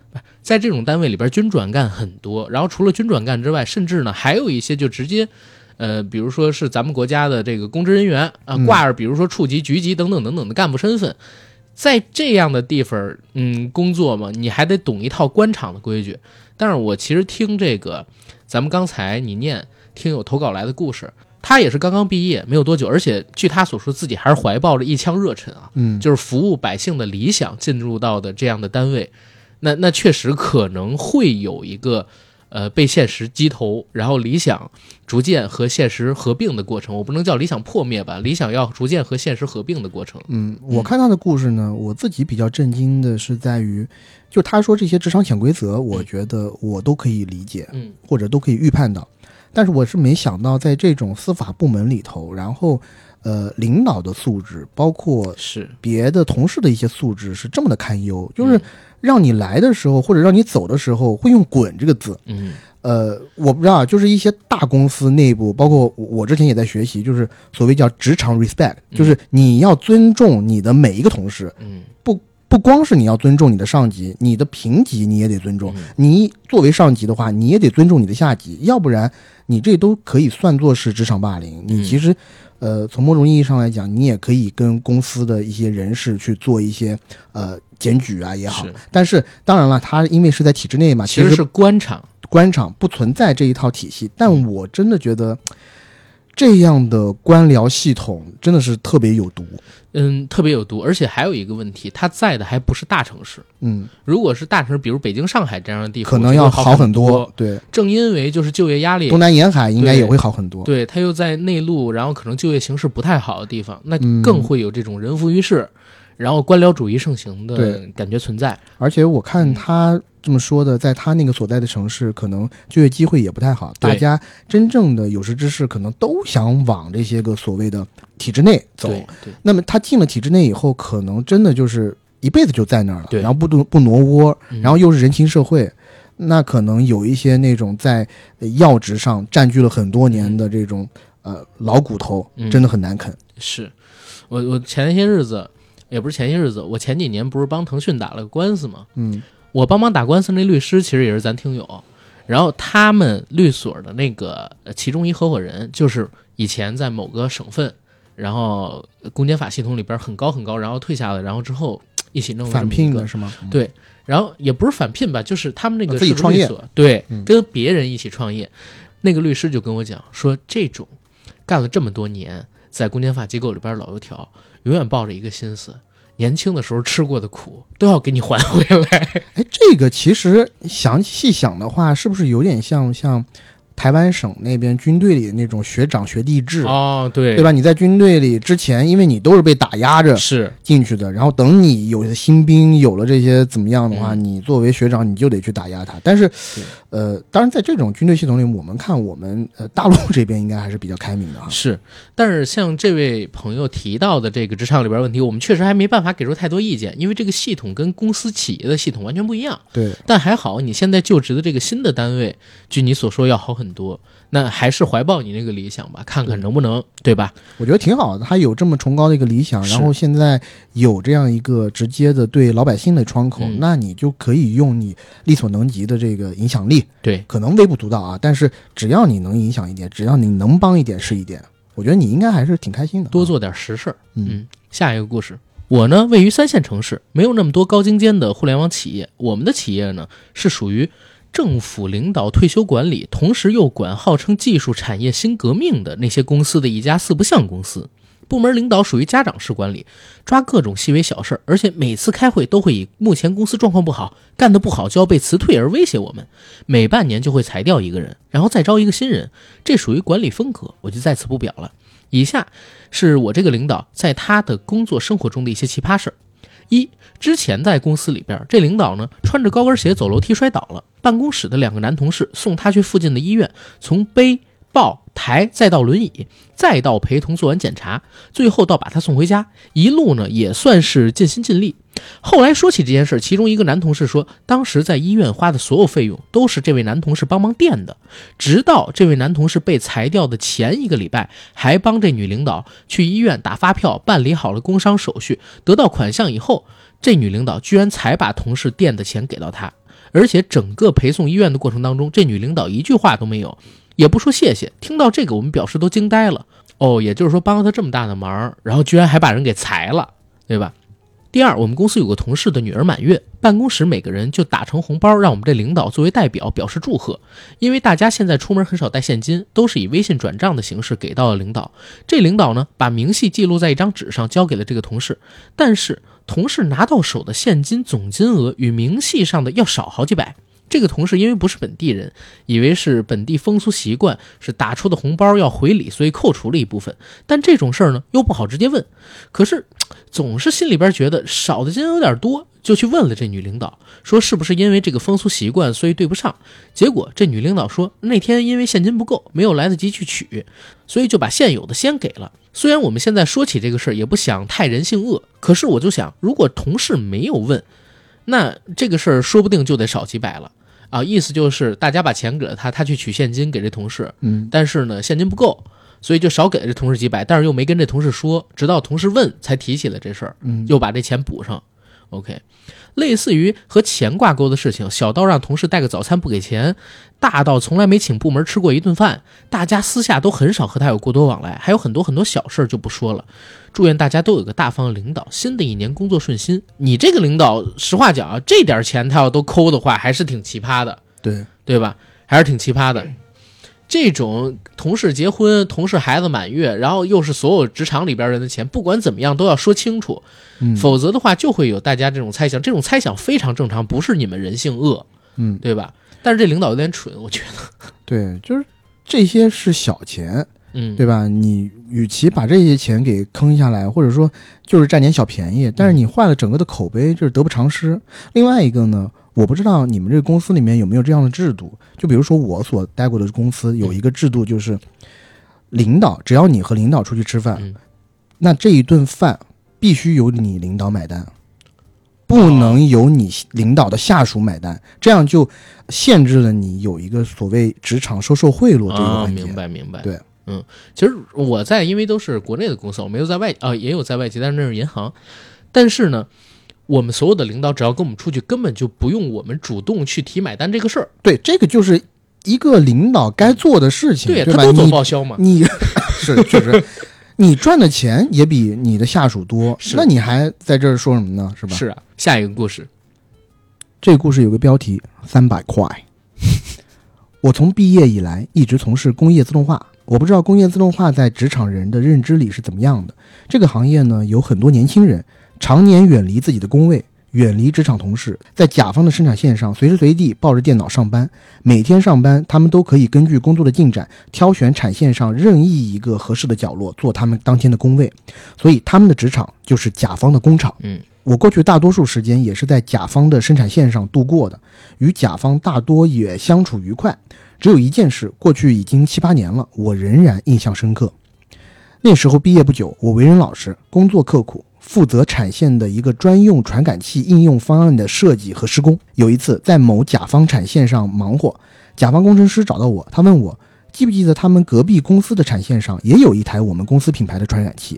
在这种单位里边，军转干很多。然后除了军转干之外，甚至呢还有一些就直接。呃，比如说是咱们国家的这个公职人员啊，嗯。挂着比如说处级、局级等等等等的干部身份，在这样的地方，嗯，工作嘛，你还得懂一套官场的规矩。但是我其实听这个，咱们刚才你念听友投稿来的故事，他也是刚刚毕业没有多久，而且据他所说，自己还是怀抱着一腔热忱啊，嗯，就是服务百姓的理想进入到的这样的单位，那那确实可能会有一个呃被现实击头，然后理想逐渐和现实合并的过程。我不能叫理想破灭吧，理想要逐渐和现实合并的过程。嗯，我看他的故事呢，我自己比较震惊的是在于，就他说这些职场潜规则，我觉得我都可以理解，嗯或者都可以预判到，但是我是没想到在这种司法部门里头，然后呃，领导的素质，包括是，别的同事的一些素质是这么的堪忧，就是嗯让你来的时候或者让你走的时候会用“滚”这个字，嗯。呃，我不知道啊，就是一些大公司内部，包括我我之前也在学习，就是所谓叫职场 respect，就是你要尊重你的每一个同事，嗯。不不光是你要尊重你的上级，你的平级你也得尊重。嗯。你作为上级的话，你也得尊重你的下级，要不然你这都可以算作是职场霸凌。你嗯。其实，呃，从某种意义上来讲，你也可以跟公司的一些人士去做一些呃检举啊也好是。但是当然了，他因为是在体制内嘛，其实是官场。官场不存在这一套体系，但我真的觉得这样的官僚系统真的是特别有毒。嗯，特别有毒，而且还有一个问题，它在的还不是大城市。嗯，如果是大城市，比如北京、上海这样的地方，可能要好很多。对，正因为就是就业压力东南沿海应该也会好很多。对，它又在内陆，然后可能就业形势不太好的地方，那嗯更会有这种人浮于事，然后官僚主义盛行的感觉存在。而且我看嗯他这么说的，在他那个所在的城市，可能就业机会也不太好。对大家真正的有识之士，可能都想往这些个所谓的体制内走。那么他进了体制内以后，可能真的就是一辈子就在那儿了，对然后不挪不挪窝，嗯然后又是人情社会。那可能有一些那种在呃要职上占据了很多年的这种呃老骨头，嗯真的很难啃。是我我前些日子也不是前些日子，我前几年不是帮腾讯打了个官司吗？嗯我帮忙打官司那律师其实也是咱听友，然后他们律所的那个呃其中一合伙人就是以前在某个省份，然后公检法系统里边很高很高，然后退下来，然后之后一起弄了这返么一个聘的是吗？对，然后也不是返聘吧，就是他们那个自己创业对，嗯跟别人一起创业。那个律师就跟我讲说，这种干了这么多年，在公检法机构里边老油条，永远抱着一个心思，年轻的时候吃过的苦都要给你还回来。<laughs> 哎，这个其实想细想的话，是不是有点像像台湾省那边军队里那种学长学弟制，哦，对，对吧？你在军队里之前，因为你都是被打压着是，进去的，然后等你有了新兵，有了这些怎么样的话，嗯你作为学长你就得去打压他。但是，呃，当然在这种军队系统里，我们看我们呃大陆这边应该还是比较开明的哈。是，但是像这位朋友提到的这个职场里边问题，我们确实还没办法给出太多意见，因为这个系统跟公司企业的系统完全不一样。对，但还好，你现在就职的这个新的单位，据你所说要好很多。那还是怀抱你那个理想吧，看看能不能，对吧？我觉得挺好的，他有这么崇高的一个理想，然后现在有这样一个直接的对老百姓的窗口，嗯那你就可以用你力所能及的这个影响力，对，可能微不足道啊，但是只要你能影响一点，只要你能帮一点是一点，我觉得你应该还是挺开心的啊。多做点实事儿。嗯嗯，下一个故事，我呢位于三线城市，没有那么多高精尖的互联网企业。我们的企业呢是属于政府领导退休管理，同时又管号称技术产业新革命的那些公司的一家四不像公司。部门领导属于家长式管理，抓各种细微小事，而且每次开会都会以目前公司状况不好，干得不好就要被辞退而威胁我们。每半年就会裁掉一个人，然后再招一个新人，这属于管理风格，我就在此不表了。以下是我这个领导在他的工作生活中的一些奇葩事儿。一，之前在公司里边，这领导呢穿着高跟鞋走楼梯摔倒了，办公室的两个男同事送他去附近的医院，从背、抱、抬，再到轮椅，再到陪同做完检查，最后到把他送回家，一路呢也算是尽心尽力。后来说起这件事，其中一个男同事说，当时在医院花的所有费用都是这位男同事帮忙垫的，直到这位男同事被裁掉的前一个礼拜，还帮这女领导去医院打发票，办理好了工伤手续，得到款项以后，这女领导居然才把同事垫的钱给到他，而且整个陪送医院的过程当中，这女领导一句话都没有，也不说谢谢。听到这个，我们表示都惊呆了。哦，也就是说帮了他这么大的忙，然后居然还把人给裁了，对吧？第二，我们公司有个同事的女儿满月，办公室每个人就打成红包，让我们这领导作为代表表示祝贺。因为大家现在出门很少带现金，都是以微信转账的形式给到了领导。这领导呢，把明细记录在一张纸上，交给了这个同事。但是同事拿到手的现金总金额与明细上的要少好几百。这个同事因为不是本地人，以为是本地风俗习惯，是打出的红包要回礼，所以扣除了一部分。但这种事儿呢，又不好直接问。可是总是心里边觉得少的金有点多，就去问了这女领导，说是不是因为这个风俗习惯，所以对不上。结果这女领导说，那天因为现金不够，没有来得及去取，所以就把现有的先给了。虽然我们现在说起这个事儿，也不想太人性恶，可是我就想，如果同事没有问，那这个事儿说不定就得少几百了。啊，意思就是大家把钱给了他，他去取现金给这同事，嗯，但是呢现金不够，所以就少给了这同事几百，但是又没跟这同事说，直到同事问才提起了这事儿，嗯又把这钱补上。OK，类似于和钱挂钩的事情，小到让同事带个早餐不给钱，大到从来没请部门吃过一顿饭，大家私下都很少和他有过多往来，还有很多很多小事儿就不说了。祝愿大家都有个大方的领导，新的一年工作顺心。你这个领导，实话讲，这点钱他要都抠的话，还是挺奇葩的。对，对吧？还是挺奇葩的。这种同事结婚、同事孩子满月，然后又是所有职场里边人的钱，不管怎么样都要说清楚，嗯，否则的话就会有大家这种猜想。这种猜想非常正常，不是你们人性恶，嗯，对吧？但是这领导有点蠢，我觉得，对，就是这些是小钱，嗯，对吧？你与其把这些钱给坑下来，或者说就是占点小便宜，但是你坏了整个的口碑，就是得不偿失。另外一个呢，我不知道你们这个公司里面有没有这样的制度，就比如说我所待过的公司有一个制度，就是领导只要你和领导出去吃饭，嗯那这一顿饭必须由你领导买单。不能由你领导的下属买单，这样就限制了你有一个所谓职场收受贿赂这个啊，环节。明白明白。对，嗯，其实我在，因为都是国内的公司，我没有在外啊、也有在外企，但是那是银行。但是呢，我们所有的领导只要跟我们出去，根本就不用我们主动去提买单这个事儿，对，这个就是一个领导该做的事情，对对吧？他都做你报销嘛。你 <laughs> 是确实，你赚的钱也比你的下属多，是那你还在这儿说什么呢？是吧？是啊，下一个故事，这个故事有个标题：三百块。<laughs> 我从毕业以来一直从事工业自动化，我不知道工业自动化在职场人的认知里是怎么样的。这个行业呢，有很多年轻人常年远离自己的工位，远离职场同事，在甲方的生产线上随时随地抱着电脑上班。每天上班，他们都可以根据工作的进展，挑选产线上任意一个合适的角落做他们当天的工位。所以，他们的职场就是甲方的工厂。嗯，我过去大多数时间也是在甲方的生产线上度过的，与甲方大多也相处愉快。只有一件事，过去已经七八年了，我仍然印象深刻。那时候毕业不久，我为人老实，工作刻苦，负责产线的一个专用传感器应用方案的设计和施工。有一次在某甲方产线上忙活，甲方工程师找到我，他问我记不记得他们隔壁公司的产线上也有一台我们公司品牌的传感器。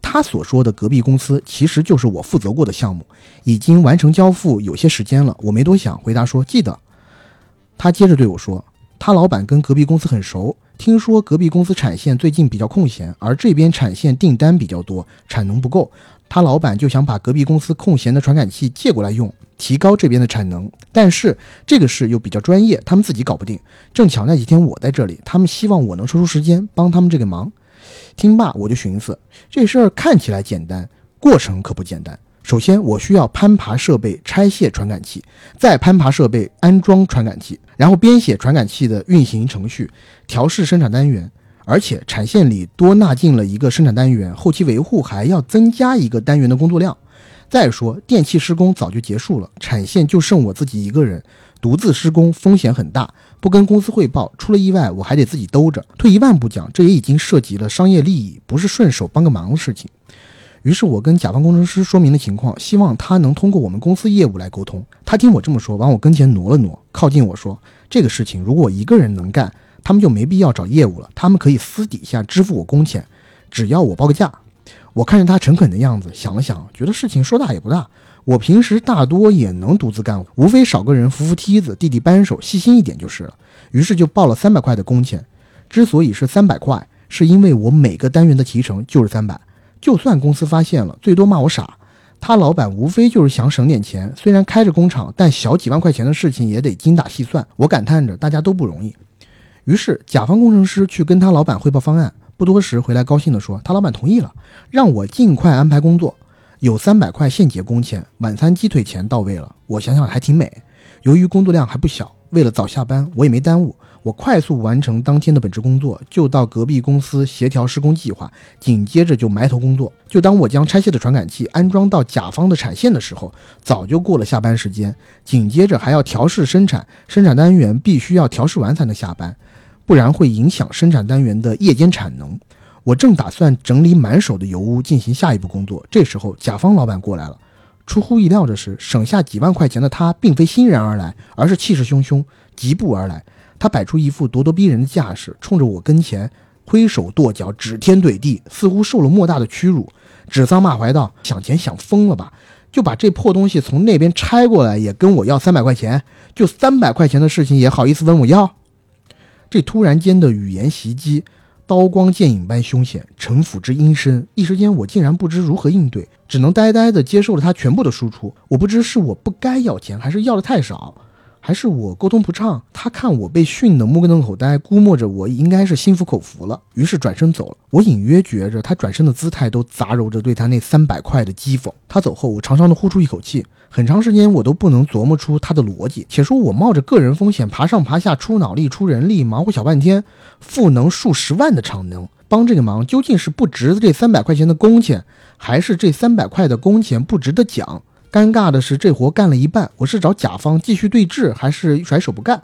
他所说的隔壁公司其实就是我负责过的项目，已经完成交付有些时间了。我没多想，回答说记得。他接着对我说。他老板跟隔壁公司很熟，听说隔壁公司产线最近比较空闲，而这边产线订单比较多，产能不够，他老板就想把隔壁公司空闲的传感器借过来用，提高这边的产能。但是这个事又比较专业，他们自己搞不定。正巧那几天我在这里，他们希望我能抽出时间帮他们这个忙。听罢，我就寻思，这事儿看起来简单，过程可不简单。首先，我需要攀爬设备拆卸传感器，再攀爬设备安装传感器，然后编写传感器的运行程序，调试生产单元。而且产线里多纳进了一个生产单元，后期维护还要增加一个单元的工作量。再说电气施工早就结束了，产线就剩我自己一个人，独自施工风险很大，不跟公司汇报，出了意外我还得自己兜着。退一万步讲，这也已经涉及了商业利益，不是顺手帮个忙的事情。于是我跟甲方工程师说明了情况，希望他能通过我们公司业务来沟通。他听我这么说，往我跟前挪了挪，靠近我说：“这个事情如果我一个人能干，他们就没必要找业务了，他们可以私底下支付我工钱，只要我报个价。”我看着他诚恳的样子，想了想，觉得事情说大也不大。我平时大多也能独自干，无非少个人扶扶梯子、递递扳手，细心一点就是了。于是就报了三百块的工钱。之所以是三百块，是因为我每个单元的提成就是三百。就算公司发现了，最多骂我傻。他老板无非就是想省点钱，虽然开着工厂，但小几万块钱的事情也得精打细算。我感叹着，大家都不容易。于是甲方工程师去跟他老板汇报方案，不多时回来高兴地说，他老板同意了，让我尽快安排工作，有三百块现结工钱，晚餐鸡腿钱到位了。我想想还挺美。由于工作量还不小，为了早下班，我也没耽误。我快速完成当天的本职工作，就到隔壁公司协调施工计划，紧接着就埋头工作。就当我将拆卸的传感器安装到甲方的产线的时候，早就过了下班时间。紧接着还要调试生产，生产单元必须要调试完才能下班，不然会影响生产单元的夜间产能。我正打算整理满手的油污进行下一步工作，这时候甲方老板过来了。出乎意料的是，省下几万块钱的他并非欣然而来，而是气势汹汹疾步而来。他摆出一副咄咄逼人的架势，冲着我跟前挥手跺脚，指天怼地，似乎受了莫大的屈辱，指桑骂槐道：“想钱想疯了吧？就把这破东西从那边拆过来，也跟我要三百块钱？就三百块钱的事情也好意思问我要？”这突然间的语言袭击，刀光剑影般凶险，城府之阴深，一时间我竟然不知如何应对，只能呆呆地接受了他全部的输出。我不知是我不该要钱，还是要的太少。还是我沟通不畅，他看我被训得目瞪口呆，估摸着我应该是心服口服了，于是转身走了。我隐约觉着他转身的姿态都杂糅着对他那三百块的讥讽。他走后，我长长的呼出一口气，很长时间我都不能琢磨出他的逻辑。且说我冒着个人风险爬上爬下，出脑力出人力，忙活小半天，赋能数十万的产能，帮这个忙究竟是不值这三百块钱的工钱，还是这三百块的工钱不值得奖？尴尬的是，这活干了一半，我是找甲方继续对峙，还是甩手不干？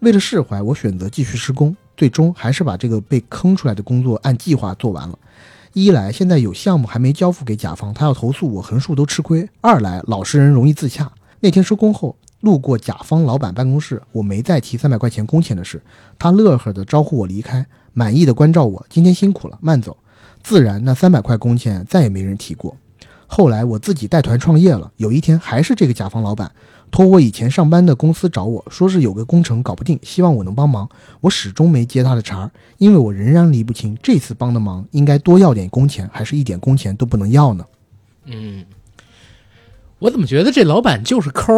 为了释怀，我选择继续施工，最终还是把这个被坑出来的工作按计划做完了。一来，现在有项目还没交付给甲方，他要投诉我横竖都吃亏；二来，老实人容易自洽。那天收工后，路过甲方老板办公室，我没再提三百块钱工钱的事，他乐呵的招呼我离开，满意的关照我：“今天辛苦了，慢走。”自然，那三百块工钱再也没人提过。后来我自己带团创业了，有一天还是这个甲方老板托我以前上班的公司找我说是有个工程搞不定，希望我能帮忙。我始终没接他的茬儿，因为我仍然理不清这次帮的忙应该多要点工钱，还是一点工钱都不能要呢？嗯，我怎么觉得这老板就是抠，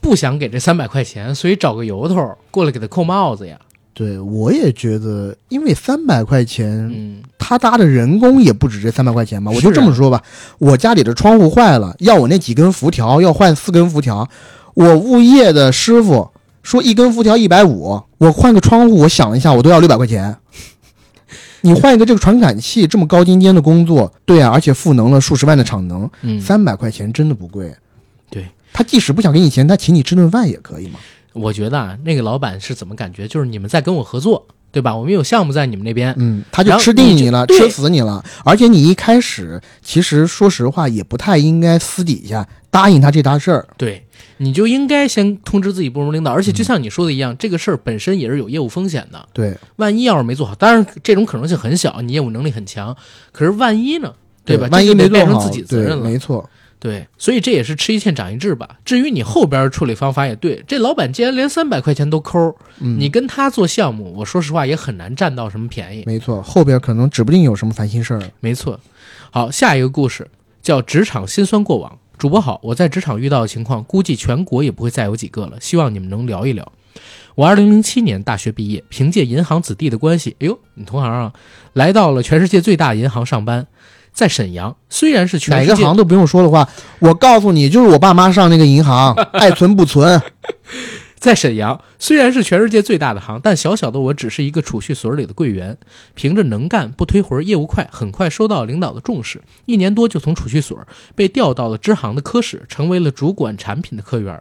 不想给这三百块钱，所以找个由头过来给他扣帽子呀？对我也觉得，因为三百块钱，嗯，他搭的人工也不止这三百块钱吧？我就这么说吧，我家里的窗户坏了，要我那几根辐条，要换四根辐条，我物业的师傅说一根辐条一百五，我换个窗户，我想了一下，我都要六百块钱。你换一个这个传感器，这么高精尖的工作，对啊，而且赋能了数十万的产能，嗯，三百块钱真的不贵。对他即使不想给你钱，他请你吃顿饭也可以嘛。我觉得啊，那个老板是怎么感觉？就是你们在跟我合作，对吧？我们有项目在你们那边，嗯，他就吃定你了，吃死你了。而且你一开始，其实说实话，也不太应该私底下答应他这大事儿。对，你就应该先通知自己部门领导。而且就像你说的一样，这个事儿本身也是有业务风险的。对，万一要是没做好，当然这种可能性很小，你业务能力很强。可是万一呢？对吧？万一没做好，自己责，任了。没错。对，所以这也是吃一堑长一智吧。至于你后边处理方法也对，这老板既然连三百块钱都抠，嗯，你跟他做项目，我说实话也很难占到什么便宜。没错，后边可能指不定有什么烦心事儿。没错。好，下一个故事叫职场辛酸过往。主播好，我在职场遇到的情况，估计全国也不会再有几个了，希望你们能聊一聊。我二零零七年大学毕业，凭借银行子弟的关系，哎呦，你同行啊，来到了全世界最大银行上班，在沈阳，虽然是全世界哪个行都不用说的话，我告诉你，就是我爸妈上那个银行，<laughs> 爱存不存。在沈阳，虽然是全世界最大的行，但小小的我只是一个储蓄所里的柜员，凭着能干不推活，业务快，很快收到领导的重视。一年多就从储蓄所被调到了支行的科室，成为了主管产品的科员。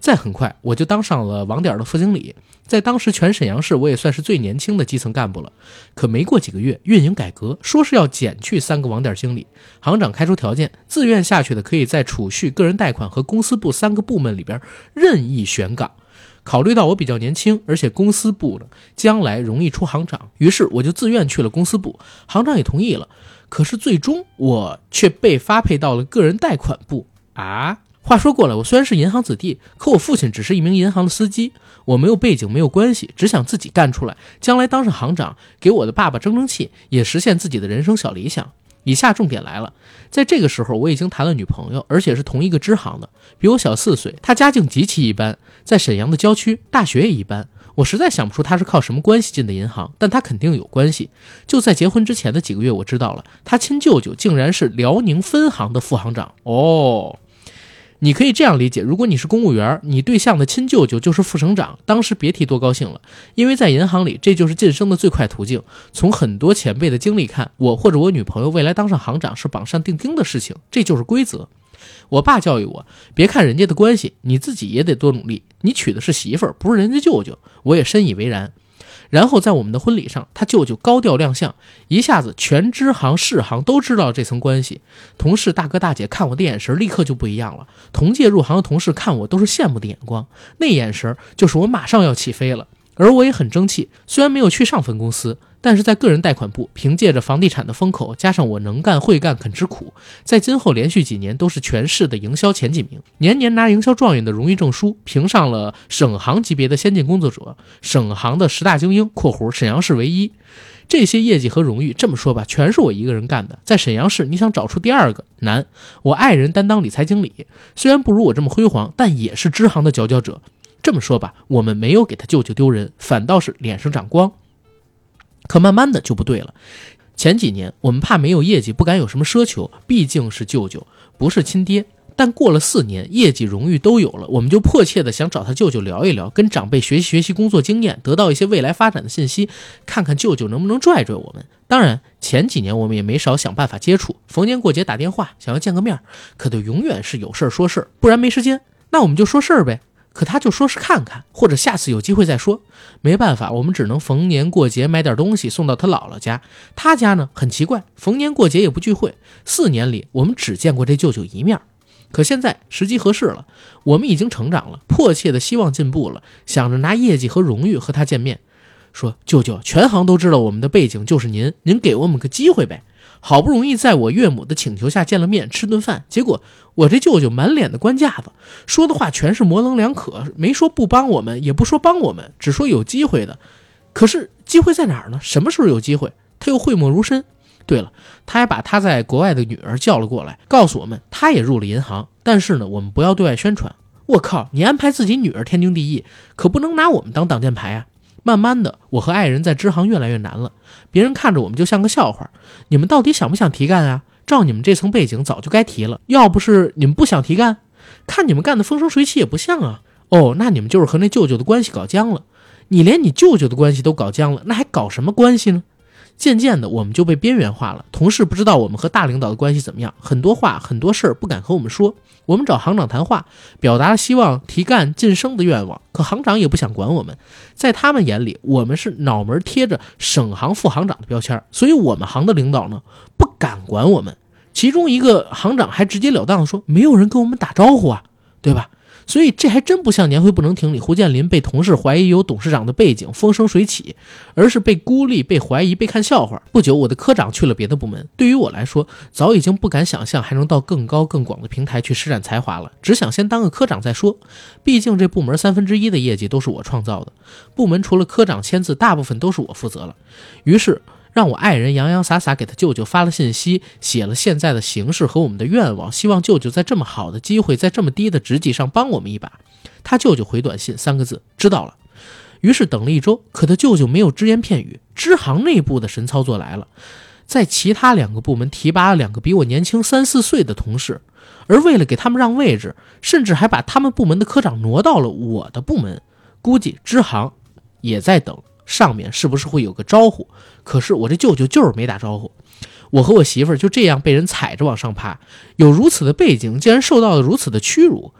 再很快，我就当上了网点的副经理。在当时全沈阳市，我也算是最年轻的基层干部了。可没过几个月，运营改革，说是要减去三个网点经理，行长开出条件，自愿下去的可以在储蓄、个人贷款和公司部三个部门里边任意选岗。考虑到我比较年轻，而且公司部呢将来容易出行长，于是我就自愿去了公司部，行长也同意了。可是最终我却被发配到了个人贷款部啊。话说过来，我虽然是银行子弟，可我父亲只是一名银行的司机，我没有背景，没有关系，只想自己干出来，将来当上行长，给我的爸爸争争气，也实现自己的人生小理想。以下重点来了，在这个时候我已经谈了女朋友，而且是同一个支行的，比我小四岁，她家境极其一般，在沈阳的郊区，大学也一般。我实在想不出她是靠什么关系进的银行，但她肯定有关系。就在结婚之前的几个月，我知道了，她亲舅舅竟然是辽宁分行的副行长哦。你可以这样理解：如果你是公务员，你对象的亲舅舅就是副省长，当时别提多高兴了，因为在银行里，这就是晋升的最快途径。从很多前辈的经历看，我或者我女朋友未来当上行长是榜上钉钉的事情，这就是规则。我爸教育我，别看人家的关系，你自己也得多努力。你娶的是媳妇儿，不是人家舅舅。我也深以为然。然后在我们的婚礼上，他舅舅高调亮相，一下子全支行、市行都知道了这层关系。同事大哥大姐看我的眼神立刻就不一样了。同届入行的同事看我都是羡慕的眼光，那眼神就是我马上要起飞了。而我也很争气，虽然没有去上分公司，但是在个人贷款部，凭借着房地产的风口，加上我能干会干肯吃苦，在今后连续几年都是全市的营销前几名，年年拿营销状元的荣誉证书，评上了省行级别的先进工作者，省行的十大精英（括弧沈阳市唯一）。这些业绩和荣誉，这么说吧，全是我一个人干的。在沈阳市，你想找出第二个难。我爱人担当理财经理，虽然不如我这么辉煌，但也是支行的佼佼者。这么说吧，我们没有给他舅舅丢人，反倒是脸上长光。可慢慢的就不对了。前几年我们怕没有业绩，不敢有什么奢求，毕竟是舅舅，不是亲爹。但过了四年，业绩、荣誉都有了，我们就迫切的想找他舅舅聊一聊，跟长辈学习学习工作经验，得到一些未来发展的信息，看看舅舅能不能拽拽我们。当然，前几年我们也没少想办法接触，逢年过节打电话，想要见个面，可他永远是有事儿说事儿，不然没时间。那我们就说事儿呗。可他就说是看看，或者下次有机会再说。没办法，我们只能逢年过节买点东西送到他姥姥家。他家呢很奇怪，逢年过节也不聚会。四年里，我们只见过这舅舅一面。可现在时机合适了，我们已经成长了，迫切的希望进步了，想着拿业绩和荣誉和他见面。说舅舅，全行都知道我们的背景就是您，您给我们个机会呗。好不容易在我岳母的请求下见了面，吃顿饭，结果我这舅舅满脸的官架子，说的话全是模棱两可，没说不帮我们，也不说帮我们，只说有机会的。可是机会在哪儿呢？什么时候有机会？他又讳莫如深。对了，他还把他在国外的女儿叫了过来，告诉我们他也入了银行，但是呢，我们不要对外宣传。我靠，你安排自己女儿天经地义，可不能拿我们当挡箭牌啊！慢慢的，我和爱人在支行越来越难了，别人看着我们就像个笑话。你们到底想不想提干啊？照你们这层背景，早就该提了。要不是你们不想提干，看你们干的风生水起也不像啊。哦，那你们就是和那舅舅的关系搞僵了。你连你舅舅的关系都搞僵了，那还搞什么关系呢？渐渐的，我们就被边缘化了。同事不知道我们和大领导的关系怎么样，很多话、很多事儿不敢和我们说。我们找行长谈话，表达了希望提干晋升的愿望，可行长也不想管我们。在他们眼里，我们是脑门贴着省行副行长的标签，所以我们行的领导呢不敢管我们。其中一个行长还直截了当的说：“没有人跟我们打招呼啊，对吧？”所以这还真不像年会不能停里胡建林被同事怀疑有董事长的背景风生水起，而是被孤立、被怀疑、被看笑话。不久，我的科长去了别的部门。对于我来说，早已经不敢想象还能到更高更广的平台去施展才华了，只想先当个科长再说。毕竟这部门三分之一的业绩都是我创造的，部门除了科长签字，大部分都是我负责了。于是。让我爱人洋洋洒洒给他舅舅发了信息，写了现在的形势和我们的愿望，希望舅舅在这么好的机会，在这么低的职级上帮我们一把。他舅舅回短信三个字：知道了。于是等了一周，可他舅舅没有只言片语。支行内部的神操作来了，在其他两个部门提拔了两个比我年轻三四岁的同事，而为了给他们让位置，甚至还把他们部门的科长挪到了我的部门。估计支行也在等。上面是不是会有个招呼？可是我这舅舅就是没打招呼。我和我媳妇儿就这样被人踩着往上爬，有如此的背景，竟然受到了如此的屈辱。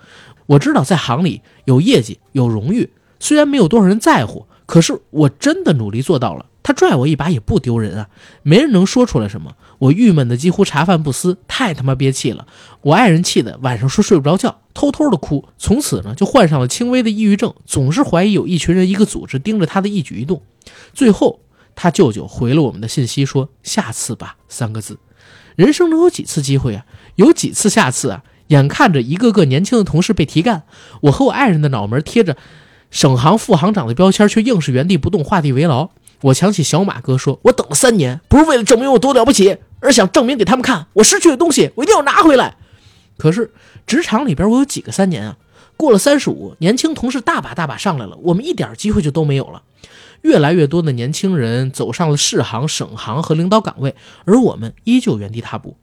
我知道在行里有业绩有荣誉，虽然没有多少人在乎，可是我真的努力做到了。他拽我一把也不丢人啊，没人能说出来什么。我郁闷的几乎茶饭不思，太他妈憋气了。我爱人气的晚上说睡不着觉，偷偷的哭。从此呢，就患上了轻微的抑郁症，总是怀疑有一群人、一个组织盯着他的一举一动。最后，他舅舅回了我们的信息，说“下次吧”三个字。人生能有几次机会啊？有几次下次啊？眼看着一个个年轻的同事被提干，我和我爱人的脑门贴着省行副行长的标签，却硬是原地不动，画地为牢。我想起小马哥说：“我等了三年，不是为了证明我多了不起。”而想证明给他们看，我失去的东西，我一定要拿回来。可是职场里边，我有几个三年啊？过了三十五，年轻同事大把大把上来了，我们一点机会就都没有了。越来越多的年轻人走上了市行、省行和领导岗位，而我们依旧原地踏步。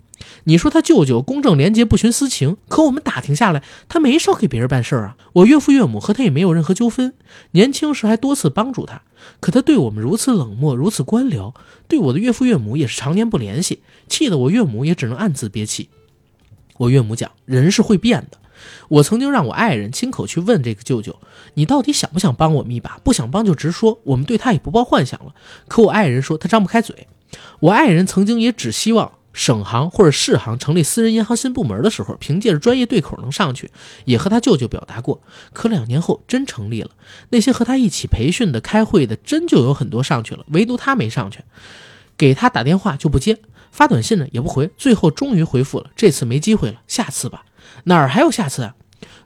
你说他舅舅公正廉洁、不徇私情，可我们打听下来，他没少给别人办事儿啊。我岳父岳母和他也没有任何纠纷，年轻时还多次帮助他。可他对我们如此冷漠，如此官僚，对我的岳父岳母也是常年不联系，气得我岳母也只能暗自憋气。我岳母讲，人是会变的。我曾经让我爱人亲口去问这个舅舅，你到底想不想帮我们一把？不想帮就直说，我们对他也不抱幻想了。可我爱人说他张不开嘴。我爱人曾经也只希望。省行或者市行成立私人银行新部门的时候，凭借着专业对口能上去，也和他舅舅表达过。可两年后真成立了，那些和他一起培训的、开会的，真就有很多上去了，唯独他没上去。给他打电话就不接，发短信呢也不回，最后终于回复了，这次没机会了，下次吧。哪儿还有下次啊？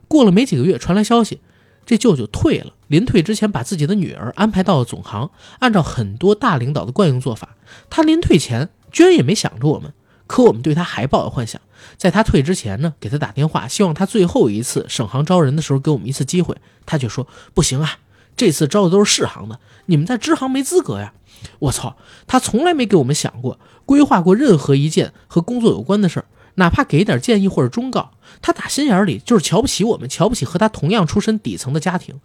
过了没几个月，传来消息，这舅舅退了，临退之前把自己的女儿安排到了总行，按照很多大领导的惯用做法，他临退前。居然也没想着我们，可我们对他还抱有幻想。在他退之前呢，给他打电话，希望他最后一次省行招人的时候给我们一次机会。他却说不行啊，这次招的都是市行的，你们在支行没资格呀！我操，他从来没给我们想过、规划过任何一件和工作有关的事儿。哪怕给点建议或者忠告，他打心眼里就是瞧不起我们，瞧不起和他同样出身底层的家庭。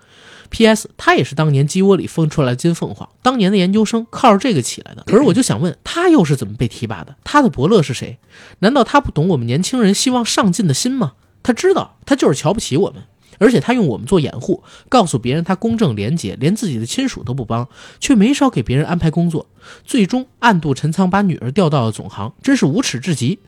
P.S. 他也是当年鸡窝里孵出来的金凤凰，当年的研究生靠着这个起来的。可是我就想问他又是怎么被提拔的？他的伯乐是谁？难道他不懂我们年轻人希望上进的心吗？他知道他就是瞧不起我们，而且他用我们做掩护，告诉别人他公正廉洁，连自己的亲属都不帮，却没少给别人安排工作，最终暗度陈仓把女儿调到了总行，真是无耻至极。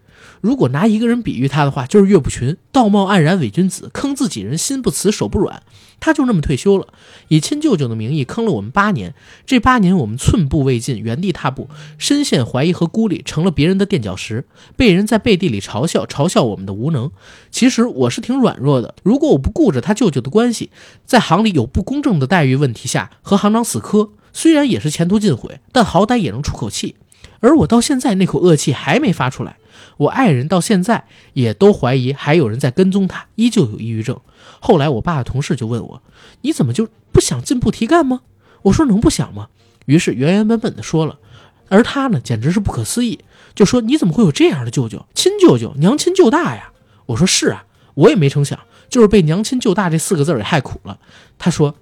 如果拿一个人比喻他的话，就是岳不群，道貌岸然伪君子，坑自己人，心不慈手不软。他就那么退休了，以亲舅舅的名义坑了我们八年。这八年我们寸步未进，原地踏步，深陷怀疑和孤立，成了别人的垫脚石，被人在背地里嘲笑，嘲笑我们的无能。其实我是挺软弱的，如果我不顾着他舅舅的关系，在行里有不公正的待遇问题下和行长死磕，虽然也是前途尽毁，但好歹也能出口气。而我到现在那口恶气还没发出来。我爱人到现在也都怀疑还有人在跟踪他，依旧有抑郁症。后来我爸的同事就问我：“你怎么就不想进步提干吗？”我说能不想吗？于是原原本本的说了，而他呢，简直是不可思议，就说你怎么会有这样的舅舅，亲舅舅，娘亲舅大呀？我说是啊，我也没成想，就是被娘亲舅大这四个字儿给害苦了。他说，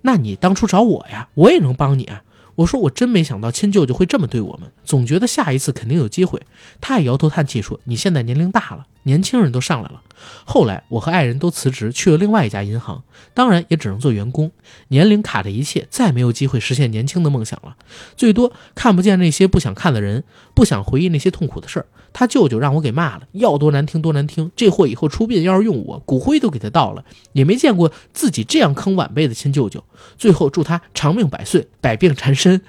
那你当初找我呀，我也能帮你啊。我说我真没想到亲舅舅会这么对我们，总觉得下一次肯定有机会。他也摇头叹气说：“你现在年龄大了，年轻人都上来了。”后来我和爱人都辞职去了另外一家银行，当然也只能做员工。年龄卡着一切，再没有机会实现年轻的梦想了。最多看不见那些不想看的人，不想回忆那些痛苦的事儿。他舅舅让我给骂了，要多难听多难听。这货以后出殡要是用我，骨灰都给他倒了。也没见过自己这样坑晚辈的亲舅舅。最后祝他长命百岁，百病缠身。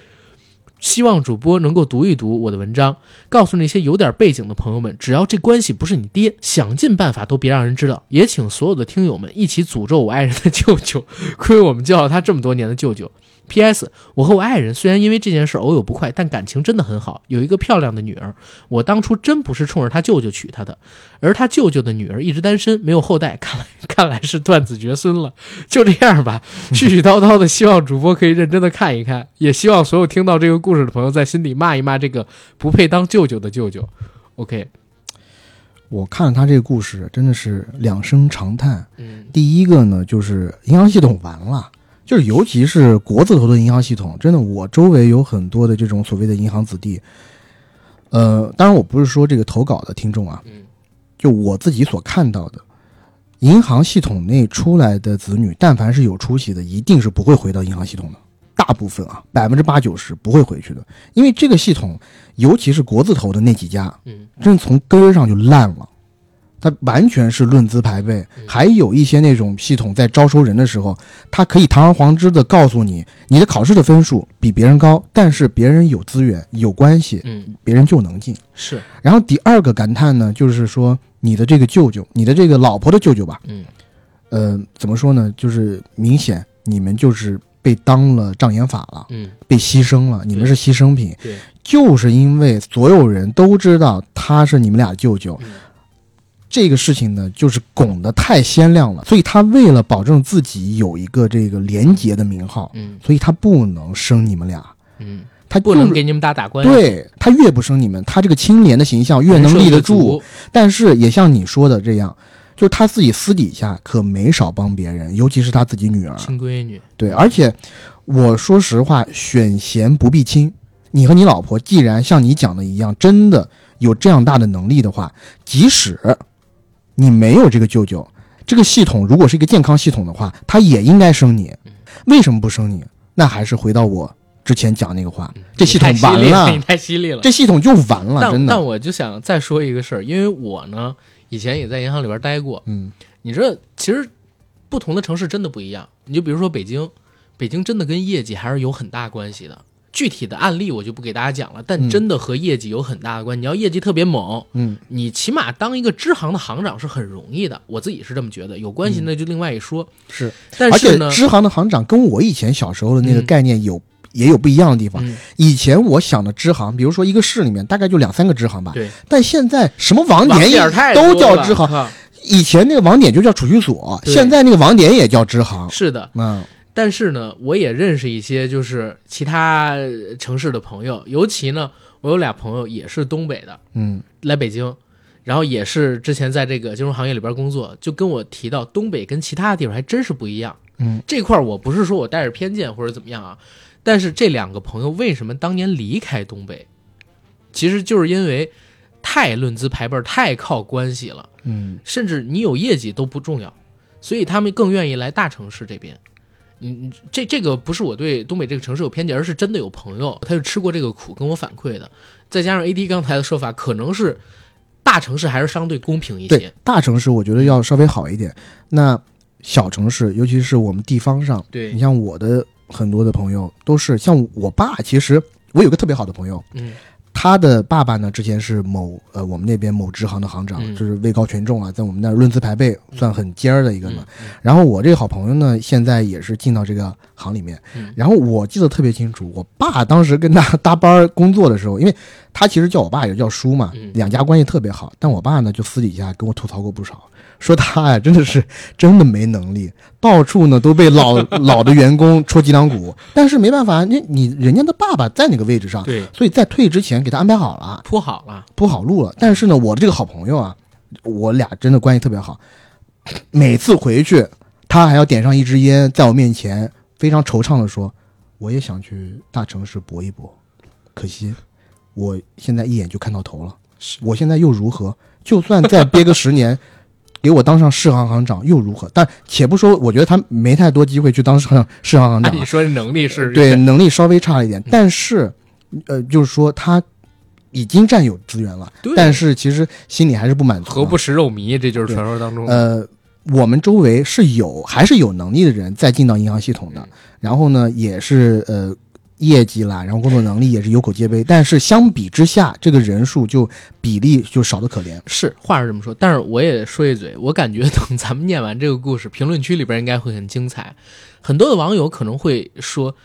希望主播能够读一读我的文章，告诉那些有点背景的朋友们，只要这关系不是你爹，想尽办法都别让人知道。也请所有的听友们一起诅咒我爱人的舅舅，<laughs> 亏我们叫了他这么多年的舅舅。P.S. 我和我爱人虽然因为这件事偶有不快，但感情真的很好，有一个漂亮的女儿。我当初真不是冲着他舅舅娶她的，而他舅舅的女儿一直单身，没有后代，看来看来是断子绝孙了。就这样吧，絮絮叨叨的，希望主播可以认真的看一看，也希望所有听到这个故事的朋友在心底骂一骂这个不配当舅舅的舅舅。OK，我看了他这个故事，真的是两声长叹。嗯第一个呢，就是银行系统完了，就是尤其是国字头的银行系统，真的，我周围有很多的这种所谓的银行子弟。呃，当然我不是说这个投稿的听众啊，嗯就我自己所看到的，银行系统内出来的子女，但凡是有出息的，一定是不会回到银行系统的。大部分啊，百分之八九十不会回去的，因为这个系统，尤其是国字头的那几家，嗯真从根儿上就烂了。它完全是论资排辈，还有一些那种系统在招收人的时候，它可以堂而皇之的告诉你，你的考试的分数比别人高，但是别人有资源、有关系，嗯，别人就能进。是，然后第二个感叹呢，就是说你的这个舅舅，你的这个老婆的舅舅吧，嗯。呃，怎么说呢？就是明显你们就是被当了障眼法了，嗯。被牺牲了，你们是牺牲品。对，就是因为所有人都知道他是你们俩舅舅，嗯这个事情呢，就是拱得太鲜亮了，所以他为了保证自己有一个这个廉洁的名号，嗯所以他不能生你们俩，嗯，他就是不能给你们打打官司，对他越不生你们，他这个清廉的形象越能立得住。，但是也像你说的这样，就是他自己私底下可没少帮别人，尤其是他自己女儿。亲闺女，对，而且我说实话，选贤不避亲。你和你老婆既然像你讲的一样，真的有这样大的能力的话，即使你没有这个舅舅，这个系统如果是一个健康系统的话，他也应该生你。为什么不生你？那还是回到我之前讲那个话，这系统完了，你，<laughs> 太犀利了。这系统就完了，但真的。但我就想再说一个事儿，因为我呢以前也在银行里边待过，嗯你这其实不同的城市真的不一样。你就比如说北京，北京真的跟业绩还是有很大关系的。具体的案例我就不给大家讲了，但嗯真的和业绩有很大的关系。你要业绩特别猛，嗯你起码当一个支行的行长是很容易的，我自己是这么觉得。有关系那就另外一说。是，但是呢，支行的行长跟我以前小时候的那个嗯概念有、也有不一样的地方。嗯，以前我想的支行，比如说一个市里面大概就两三个支行吧，对，但现在什么网网点也都叫支行，以前那个网点就叫储蓄所，现在那个网点也叫支行。是的，嗯但是呢，我也认识一些就是其他呃城市的朋友，尤其呢，我有俩朋友也是东北的，嗯来北京，然后也是之前在这个金融行业里边工作，就跟我提到东北跟其他的地方还真是不一样。嗯，这块我不是说我带着偏见或者怎么样啊，但是这两个朋友为什么当年离开东北，其实就是因为太论资排辈，太靠关系了。嗯甚至你有业绩都不重要，所以他们更愿意来大城市这边。嗯，这这个不是我对东北这个城市有偏见，而是真的有朋友他是吃过这个苦跟我反馈的。再加上 AD 刚才的说法，可能是大城市还是相对公平一对些。，大城市我觉得要稍微好一点。那小城市，尤其是我们地方上，对你像我的很多的朋友都是像我爸，其实我有个特别好的朋友，嗯他的爸爸呢，之前是某呃我们那边某支行的行长，嗯就是位高权重啊，在我们那儿论资排辈算很尖儿的一个嗯嘛。然后我这个好朋友呢，现在也是进到这个行里面。嗯然后我记得特别清楚，我爸当时跟他搭班儿工作的时候，因为他其实叫我爸也叫叔嘛嗯，两家关系特别好。但我爸呢，就私底下跟我吐槽过不少，说他呀真的是真的没能力，到处呢都被老 <laughs> 老的员工戳脊梁骨。但是没办法，你你人家的爸爸在那个位置上，对，所以在退之前给他安排好了，铺好了，铺好路了。但是呢，我的这个好朋友啊，我俩真的关系特别好，每次回去他还要点上一支烟，在我面前非常惆怅的说：“我也想去大城市搏一搏，可惜我现在一眼就看到头了。我现在又如何？就算再憋个十年。”给我当上市行行长又如何？但且不说，我觉得他没太多机会去当上市行行长啊。你说这能力是对能力稍微差了一点，但是，呃，就是说他已经占有资源了，但是其实心里还是不满足。何不食肉糜，这就是传说当中。呃，我们周围是有还是有能力的人在进到银行系统的嗯，然后呢，也是呃业绩啦，然后工作能力也是有口皆碑，但是相比之下，这个人数就比例就少得可怜。是话是这么说，但是我也说一嘴，我感觉等咱们念完这个故事，评论区里边应该会很精彩。很多的网友可能会说，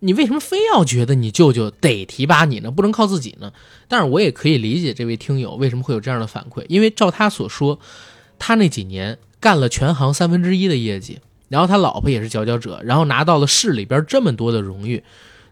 你为什么非要觉得你舅舅得提拔你呢？不能靠自己呢？但是我也可以理解这位听友为什么会有这样的反馈，因为照他所说，他那几年干了全行三分之一的业绩，然后他老婆也是佼佼者，然后拿到了市里边这么多的荣誉，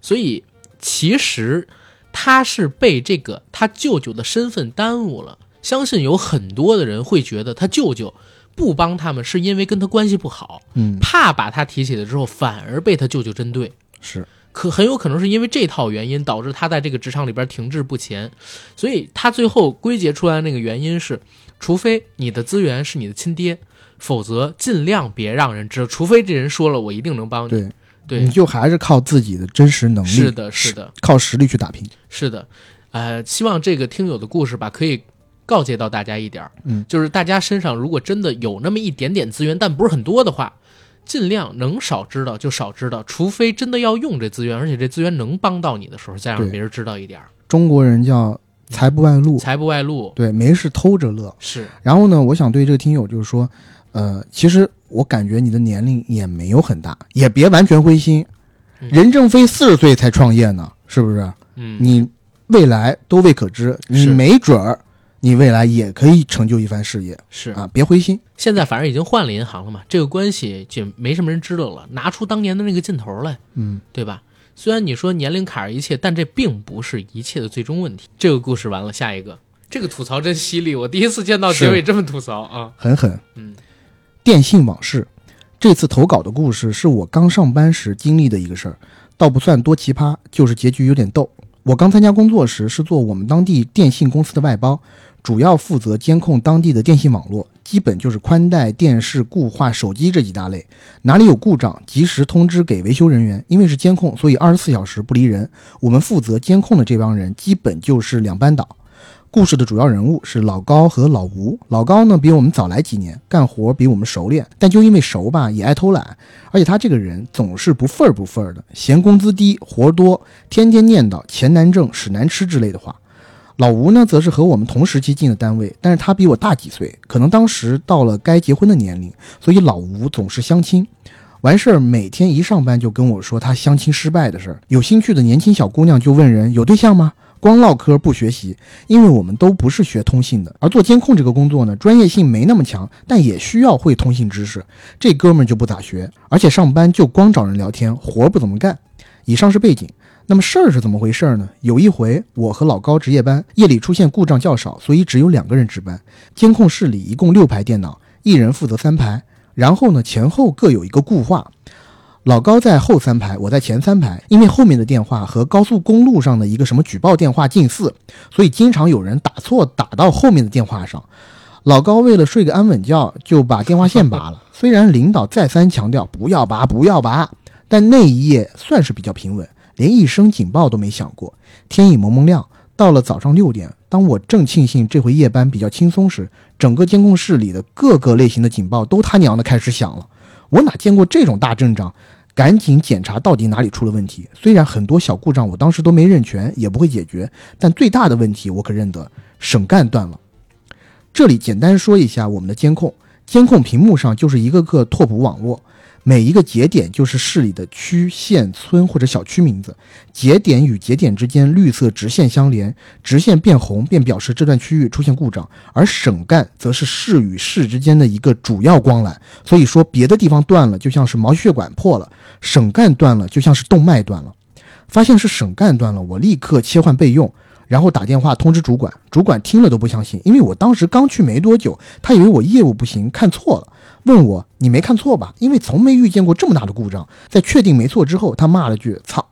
所以其实他是被这个他舅舅的身份耽误了。相信有很多的人会觉得他舅舅不帮他们，是因为跟他关系不好，嗯，怕把他提起来之后反而被他舅舅针对。是可很有可能是因为这套原因导致他在这个职场里边停滞不前，所以他最后归结出来的那个原因是，除非你的资源是你的亲爹，否则尽量别让人知道，除非这人说了我一定能帮你。对，你就还是靠自己的真实能力，是的，是的，靠实力去打拼。是的，呃，希望这个听友的故事吧，可以告诫到大家一点儿，嗯，就是大家身上如果真的有那么一点点资源，但不是很多的话，尽量能少知道就少知道，除非真的要用这资源，而且这资源能帮到你的时候，再让别人知道一点儿，中国人叫财不外露，财不外露。对，没事偷着乐。是，然后呢，我想对这个听友就是说，呃，其实我感觉你的年龄也没有很大，也别完全灰心。嗯任正非四十岁才创业呢，是不是？嗯，你未来都未可知，你没准儿你未来也可以成就一番事业是啊！别灰心。现在反正已经换了银行了嘛，这个关系就没什么人知道了，拿出当年的那个劲头来，嗯，对吧？虽然你说年龄卡着一切，但这并不是一切的最终问题。这个故事完了，下一个，这个吐槽真犀利，我第一次见到结尾这么吐槽啊！很狠。嗯，电信往事，这次投稿的故事是我刚上班时经历的一个事儿，倒不算多奇葩，就是结局有点逗。我刚参加工作时是做我们当地电信公司的外包，主要负责监控当地的电信网络，基本就是宽带、电视、固话、手机这几大类。哪里有故障，及时通知给维修人员。因为是监控，所以二十四小时不离人。我们负责监控的这帮人，基本就是两班倒。故事的主要人物是老高和老吴。老高呢比我们早来几年，干活比我们熟练，但就因为熟吧，也爱偷懒。而且他这个人总是不份儿不份儿的，嫌工资低，活多，天天念叨钱难挣、屎难吃之类的话。老吴呢，则是和我们同时期进的单位，但是他比我大几岁，可能当时到了该结婚的年龄，所以老吴总是相亲。完事儿，每天一上班就跟我说他相亲失败的事儿。有兴趣的年轻小姑娘就问人有对象吗？光唠嗑不学习，因为我们都不是学通信的，而做监控这个工作呢，专业性没那么强，但也需要会通信知识。这哥们儿就不咋学，而且上班就光找人聊天，活不怎么干。以上是背景。那么事儿是怎么回事呢？有一回，我和老高值夜班，夜里出现故障较少，所以只有两个人值班。监控室里一共六排电脑，一人负责三排，然后呢前后各有一个固话。老高在后三排，我在前三排。因为后面的电话和高速公路上的一个什么举报电话近似，所以经常有人打错打到后面的电话上。老高为了睡个安稳觉，就把电话线 <laughs> 拔了。虽然领导再三强调不要拔，不要拔，但那一夜算是比较平稳，连一声警报都没响过。天已蒙蒙亮，到了早上六点，当我正庆幸这回夜班比较轻松时，整个监控室里的各个类型的警报都他娘的开始响了。我哪见过这种大阵仗？赶紧检查到底哪里出了问题。虽然很多小故障我当时都没认全，也不会解决，但最大的问题我可认得，省干断了。这里简单说一下我们的监控，监控屏幕上就是一个个拓扑网络，每一个节点就是市里的区、县、村或者小区名字。节点与节点之间绿色直线相连，直线变红便表示这段区域出现故障。而省干则是市与市之间的一个主要光缆。所以说，别的地方断了，就像是毛细血管破了；省干断了，就像是动脉断了。发现是省干断了，我立刻切换备用，然后打电话通知主管。主管听了都不相信，因为我当时刚去没多久，他以为我业务不行，看错了。问我你没看错吧？因为从没遇见过这么大的故障。在确定没错之后，他骂了句“操”。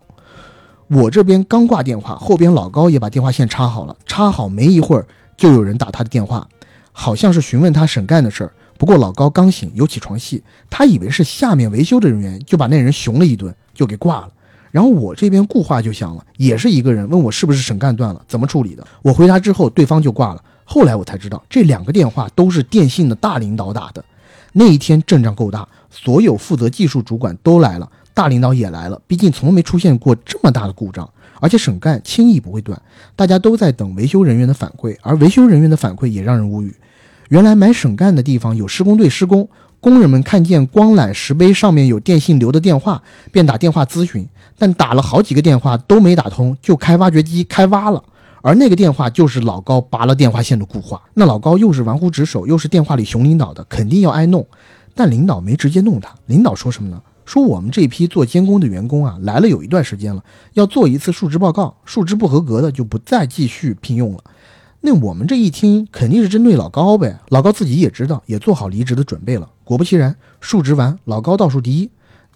我这边刚挂电话，后边老高也把电话线插好了。插好没一会儿，就有人打他的电话，好像是询问他省干的事儿。不过老高刚醒，有起床气，他以为是下面维修的人员，就把那人熊了一顿，就给挂了。然后我这边固话就响了，也是一个人问我是不是省干断了，怎么处理的。我回答之后，对方就挂了。后来我才知道，这两个电话都是电信的大领导打的。那一天阵仗够大，所有负责技术主管都来了，大领导也来了。毕竟从没出现过这么大的故障，而且省干轻易不会断。大家都在等维修人员的反馈，而维修人员的反馈也让人无语。原来买省干的地方有施工队施工，工人们看见光缆石碑上面有电信留的电话，便打电话咨询，但打了好几个电话都没打通，就开挖掘机开挖了。而那个电话就是老高拔了电话线的固话。那老高又是玩忽职守，又是电话里熊领导的，肯定要挨弄。但领导没直接弄他，领导说什么呢？说我们这批做监工的员工啊，来了有一段时间了，要做一次述职报告，述职不合格的就不再继续聘用了。那我们这一听肯定是针对老高呗。老高自己也知道，也做好离职的准备了。果不其然，述职完，老高倒数第一。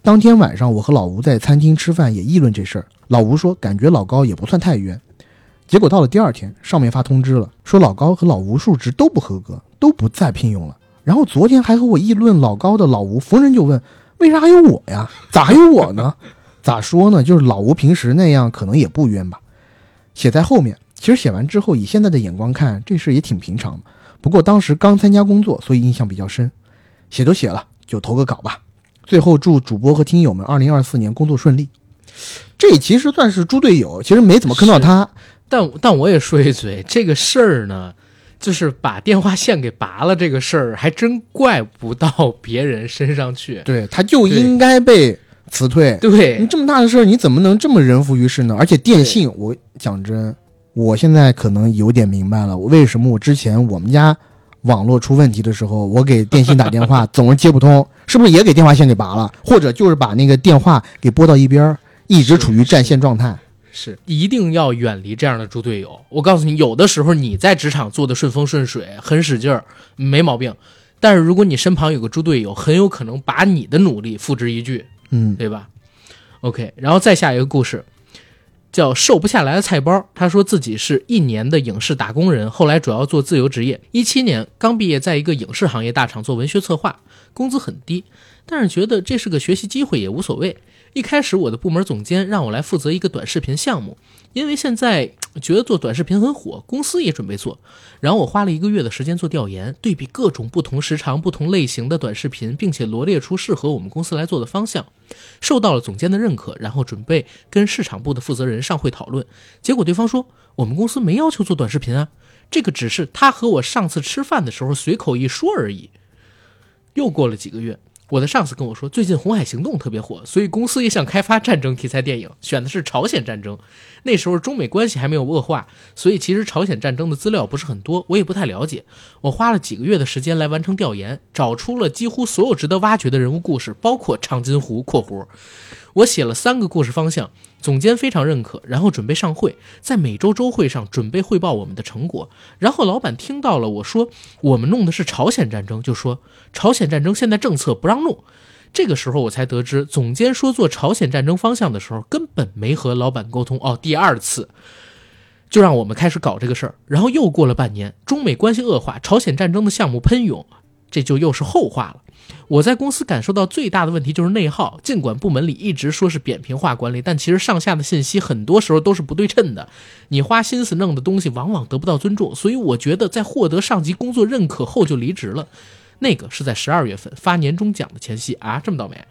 当天晚上，我和老吴在餐厅吃饭，也议论这事儿。老吴说，感觉老高也不算太冤。结果到了第二天，上面发通知了，说老高和老吴述职都不合格，都不再聘用了。然后昨天还和我议论老高的老吴，逢人就问，为啥还有我呀？咋还有我呢？<laughs> 咋说呢？就是老吴平时那样，可能也不冤吧。写在后面，其实写完之后，以现在的眼光看，这事也挺平常。不过当时刚参加工作，所以印象比较深。写都写了，就投个稿吧。最后祝主播和听友们二零二四年工作顺利。这其实算是猪队友，其实没怎么坑到他。但但我也说一嘴，这个事儿呢，就是把电话线给拔了，这个事儿还真怪不到别人身上去。对，他就应该被辞退。对你，这么大的事儿，你怎么能这么人浮于事呢？而且电信，我讲真，我现在可能有点明白了，为什么我之前我们家网络出问题的时候，我给电信打电话 <laughs> 总是接不通，是不是也给电话线给拔了，或者就是把那个电话给拨到一边儿，一直处于占线状态？是一定要远离这样的猪队友。我告诉你，有的时候你在职场做的顺风顺水，很使劲儿，没毛病。但是如果你身旁有个猪队友，很有可能把你的努力付之一炬，嗯，对吧？OK，然后再下一个故事，叫瘦不下来的菜包。他说自己是一年的影视打工人，后来主要做自由职业。一七年刚毕业，在一个影视行业大厂做文学策划，工资很低，但是觉得这是个学习机会，也无所谓。一开始我的部门总监让我来负责一个短视频项目，因为现在觉得做短视频很火，公司也准备做。然后我花了一个月的时间做调研，对比各种不同时长、不同类型的短视频，并且罗列出适合我们公司来做的方向，受到了总监的认可。然后准备跟市场部的负责人上会讨论，结果对方说我们公司没要求做短视频啊，这个只是他和我上次吃饭的时候随口一说而已。又过了几个月。我的上司跟我说，最近《红海行动》特别火，所以公司也想开发战争题材电影，选的是朝鲜战争。那时候中美关系还没有恶化，所以其实朝鲜战争的资料不是很多，我也不太了解。我花了几个月的时间来完成调研，找出了几乎所有值得挖掘的人物故事，包括长津湖（括弧）。我写了三个故事方向，总监非常认可，然后准备上会，在每周周会上准备汇报我们的成果。然后老板听到了我说我们弄的是朝鲜战争，就说朝鲜战争现在政策不让弄。这个时候我才得知，总监说做朝鲜战争方向的时候根本没和老板沟通哦。第二次就让我们开始搞这个事儿，然后又过了半年，中美关系恶化，朝鲜战争的项目喷涌，这就又是后话了。我在公司感受到最大的问题就是内耗，尽管部门里一直说是扁平化管理，但其实上下的信息很多时候都是不对称的。你花心思弄的东西往往得不到尊重，所以我觉得在获得上级工作认可后就离职了。那个是在十二月份发年终奖的前夕啊，这么倒霉。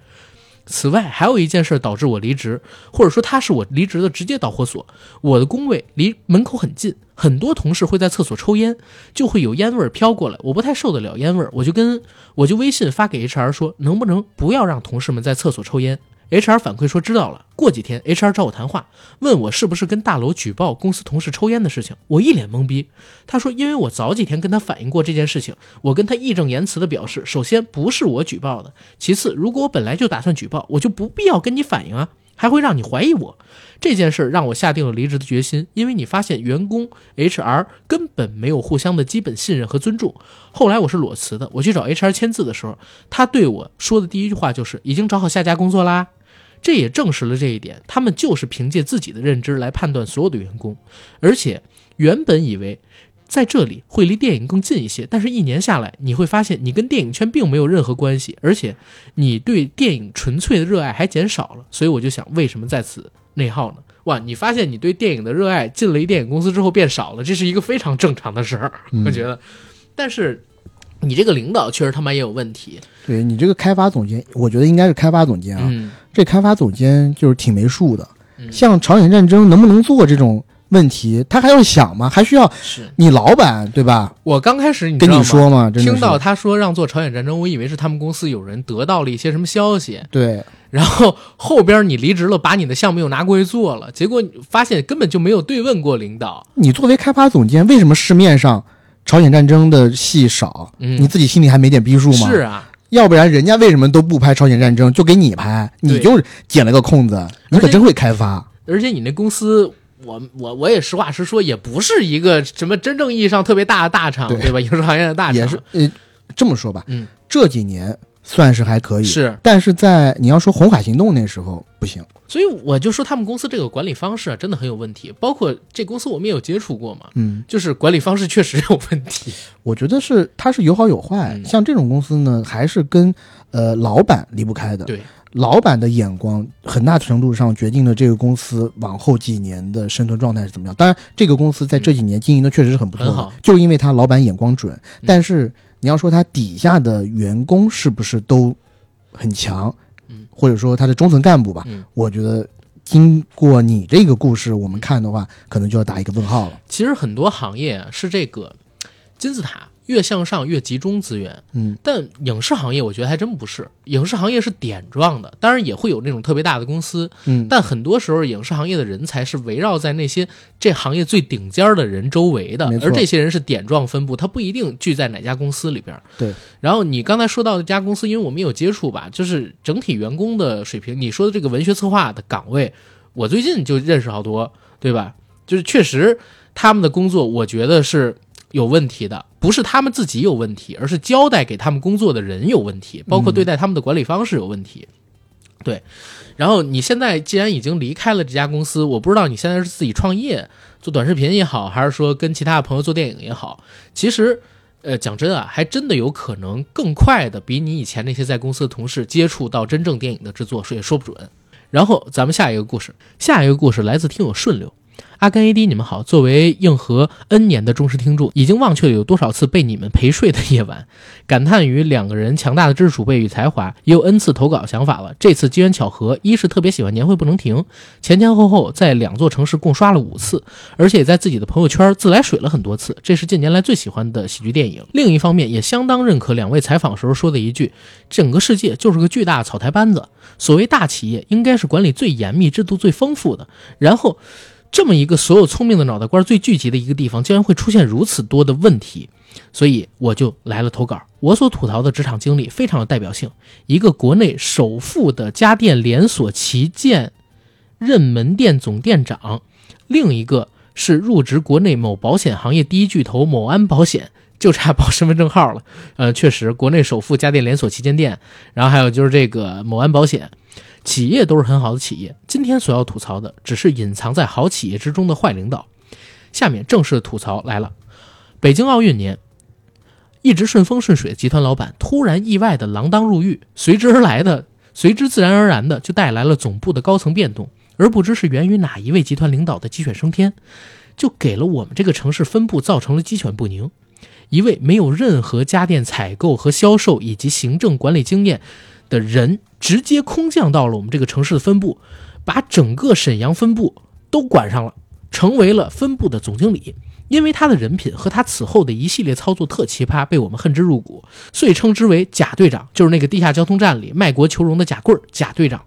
此外，还有一件事导致我离职，或者说他是我离职的直接导火索。我的工位离门口很近，很多同事会在厕所抽烟，就会有烟味儿飘过来，我不太受得了烟味儿，我就跟我就微信发给 HR 说，能不能不要让同事们在厕所抽烟？HR 反馈说知道了。过几天，HR 找我谈话，问我是不是跟大楼举报公司同事抽烟的事情。我一脸懵逼。他说，因为我早几天跟他反映过这件事情，我跟他义正言辞的表示，首先不是我举报的，其次，如果我本来就打算举报，我就不必要跟你反映啊，还会让你怀疑我。这件事让我下定了离职的决心，因为你发现员工 HR 根本没有互相的基本信任和尊重。后来我是裸辞的，我去找 HR 签字的时候，他对我说的第一句话就是已经找好下家工作啦。这也证实了这一点，他们就是凭借自己的认知来判断所有的员工，而且原本以为在这里会离电影更近一些，但是一年下来，你会发现你跟电影圈并没有任何关系，而且你对电影纯粹的热爱还减少了。所以我就想，为什么在此内耗呢？哇，你发现你对电影的热爱进了一电影公司之后变少了，这是一个非常正常的事儿，我觉得。但是你这个领导确实他妈也有问题，对你这个开发总监，我觉得应该是开发总监啊。嗯这开发总监就是挺没数的。嗯像朝鲜战争能不能做这种问题，他还要想吗？还需要是你老板对吧？我刚开始跟你说嘛，听到他说让做朝鲜战争，我以为是他们公司有人得到了一些什么消息，对，然后后边你离职了，把你的项目又拿过去做了，结果发现根本就没有对问过领导。你作为开发总监，为什么市面上朝鲜战争的戏少？嗯你自己心里还没点逼数吗？是啊，要不然人家为什么都不拍朝鲜战争，就给你拍？你就捡了个空子，你可真会开发。而且你那公司，我我我也实话实说，也不是一个什么真正意义上特别大的大厂，对对吧？影视行业的大厂也是，呃，这么说吧，嗯，这几年算是还可以，是，但是在你要说红海行动那时候不行，所以我就说他们公司这个管理方式啊，真的很有问题。包括这公司我们也有接触过嘛，嗯，就是管理方式确实有问题。<laughs> 我觉得是它是有好有坏，嗯像这种公司呢，还是跟呃老板离不开的，对，老板的眼光很大程度上决定了这个公司往后几年的生存状态是怎么样。当然，这个公司在这几年经营的确实是很不错的，就因为他老板眼光准。但是你要说他底下的员工是不是都很强，嗯或者说他的中层干部吧，嗯我觉得经过你这个故事，我们看的话，可能就要打一个问号了。其实很多行业啊是这个金字塔越向上越集中资源，嗯，但影视行业我觉得还真不是，影视行业是点状的，当然也会有那种特别大的公司，嗯，但很多时候影视行业的人才是围绕在那些这行业最顶尖的人周围的而这些人是点状分布，他不一定聚在哪家公司里边。对。然后你刚才说到的这家公司，因为我们有接触吧，就是整体员工的水平，你说的这个文学策划的岗位，我最近就认识好多，对吧？就是确实他们的工作，我觉得是有问题的，不是他们自己有问题，而是交代给他们工作的人有问题，包括对待他们的管理方式有问题。对，然后你现在既然已经离开了这家公司，我不知道你现在是自己创业做短视频也好，还是说跟其他的朋友做电影也好，其实。呃，讲真啊，还真的有可能更快的比你以前那些在公司的同事接触到真正电影的制作，说也说不准。然后咱们下一个故事，下一个故事来自听友顺溜。阿甘 AD，你们好。作为硬核 N 年的忠实听众，已经忘却了有多少次被你们陪睡的夜晚，感叹于两个人强大的知识储备与才华，也有 N 次投稿想法了。这次机缘巧合，一是特别喜欢年会不能停，前前后后在两座城市共刷了五次，而且也在自己的朋友圈自来水了很多次，这是近年来最喜欢的喜剧电影。另一方面，也相当认可两位采访时候说的一句：“整个世界就是个巨大草台班子。”所谓大企业，应该是管理最严密、制度最丰富的。然后，这么一个所有聪明的脑袋瓜最聚集的一个地方，竟然会出现如此多的问题，所以我就来了投稿。我所吐槽的职场经历非常有代表性，一个国内首富的家电连锁旗舰任门店总店长，另一个是入职国内某保险行业第一巨头某安保险。就差报身份证号了，呃，确实，国内首富家电连锁旗舰店，然后还有就是这个某安保险，企业都是很好的企业。今天所要吐槽的，只是隐藏在好企业之中的坏领导。下面正式的吐槽来了：北京奥运年，一直顺风顺水的集团老板突然意外的锒铛入狱，随之而来的，随之自然而然的就带来了总部的高层变动，而不知是源于哪一位集团领导的鸡犬升天，就给了我们这个城市分部造成了鸡犬不宁。一位没有任何家电采购和销售以及行政管理经验的人直接空降到了我们这个城市的分部，把整个沈阳分部都管上了，成为了分部的总经理。因为他的人品和他此后的一系列操作特奇葩，被我们恨之入骨，所以称之为贾队长，就是那个地下交通站里卖国求荣的贾贵儿贾队长。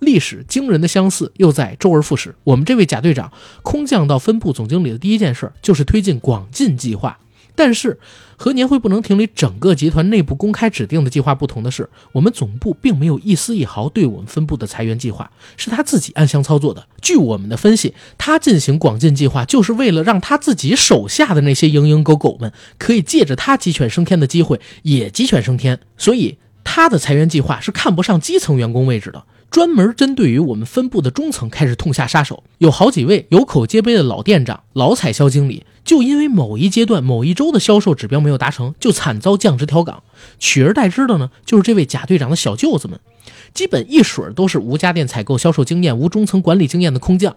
历史惊人的相似又在周而复始。我们这位贾队长空降到分部总经理的第一件事就是推进广进计划。但是和年会不能停里整个集团内部公开指定的计划不同的是，我们总部并没有一丝一毫对我们分部的裁员计划，是他自己暗箱操作的。据我们的分析，他进行广进计划就是为了让他自己手下的那些蝇营狗苟们可以借着他鸡犬升天的机会也鸡犬升天，所以他的裁员计划是看不上基层员工位置的。专门针对于我们分部的中层开始痛下杀手，有好几位有口皆碑的老店长、老采销经理，就因为某一阶段、某一周的销售指标没有达成，就惨遭降职调岗。取而代之的呢，就是这位贾队长的小舅子们，基本一水儿都是无家电采购销售经验、无中层管理经验的空降，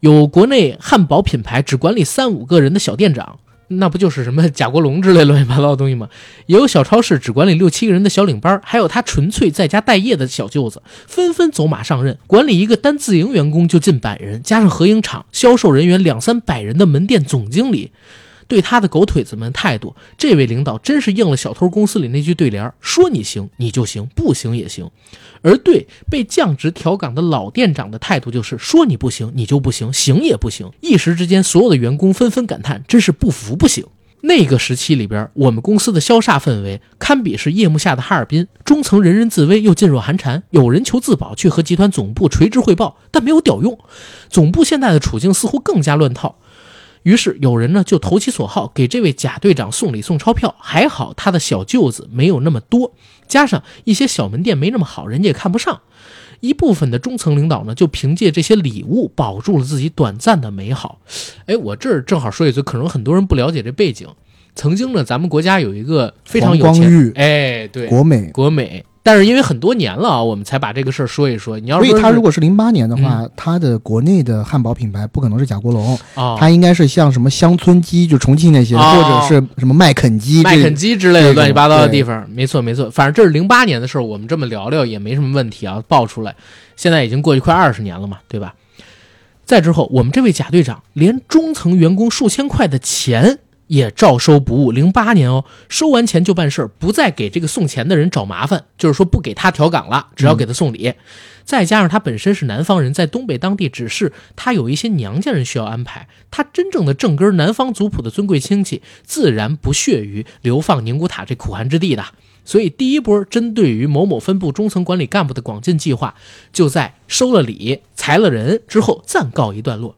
有国内汉堡品牌只管理三五个人的小店长。那不就是什么贾国龙之类乱七八糟的东西吗？也有小超市只管理六七个人的小领班，还有他纯粹在家待业的小舅子，纷纷走马上任，管理一个单自营员工就近百人，加上合影厂销售人员两三百人的门店总经理。对他的狗腿子们态度，这位领导真是应了小偷公司里那句对联：说你行你就行，不行也行。而对被降职调岗的老店长的态度就是说你不行你就不行，行也不行。一时之间，所有的员工纷纷感叹：真是不服不行。那个时期里边，我们公司的消煞氛围堪比是夜幕下的哈尔滨，中层人人自危又噤若寒蝉，有人求自保去和集团总部垂直汇报，但没有屌用。总部现在的处境似乎更加乱套。于是有人呢就投其所好，给这位贾队长送礼送钞票。还好他的小舅子没有那么多，加上一些小门店没那么好，人家也看不上。一部分的中层领导呢，就凭借这些礼物保住了自己短暂的美好。哎，我这儿正好说一嘴，可能很多人不了解这背景。曾经呢，咱们国家有一个非常有钱哎，对，国美。国美。但是因为很多年了啊，我们才把这个事儿说一说。你要所以他如果是零八年的话，他的国内的汉堡品牌不可能是贾国龙，啊，他应该是像什么乡村鸡，就重庆那些，哦。或者是什么麦肯基，麦肯基之类的乱七八糟的地方，没错没错，反正这是零八年的事儿，我们这么聊聊也没什么问题啊，爆出来，现在已经过去快二十年了嘛，对吧？再之后，我们这位贾队长连中层员工数千块的钱也照收不误。零八年哦，收完钱就办事儿，不再给这个送钱的人找麻烦，就是说不给他调岗了，只要给他送礼。再加上他本身是南方人，在东北当地，只是他有一些娘家人需要安排，他真正的正根南方族谱的尊贵亲戚，自然不屑于流放宁古塔这苦寒之地的。所以，第一波针对于某某分部中层管理干部的广进计划，就在收了礼、裁了人之后暂告一段落。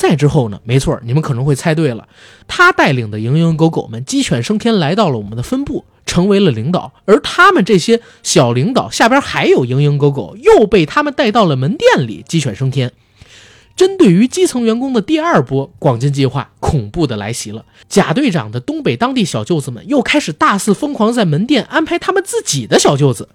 再之后呢，没错，你们可能会猜对了，他带领的蝇营狗苟们鸡犬升天，来到了我们的分部，成为了领导。而他们这些小领导下边还有蝇营狗苟，又被他们带到了门店里，鸡犬升天。针对于基层员工的第二波广进计划，恐怖的来袭了。贾队长的东北当地小舅子们又开始大肆疯狂在门店安排他们自己的小舅子，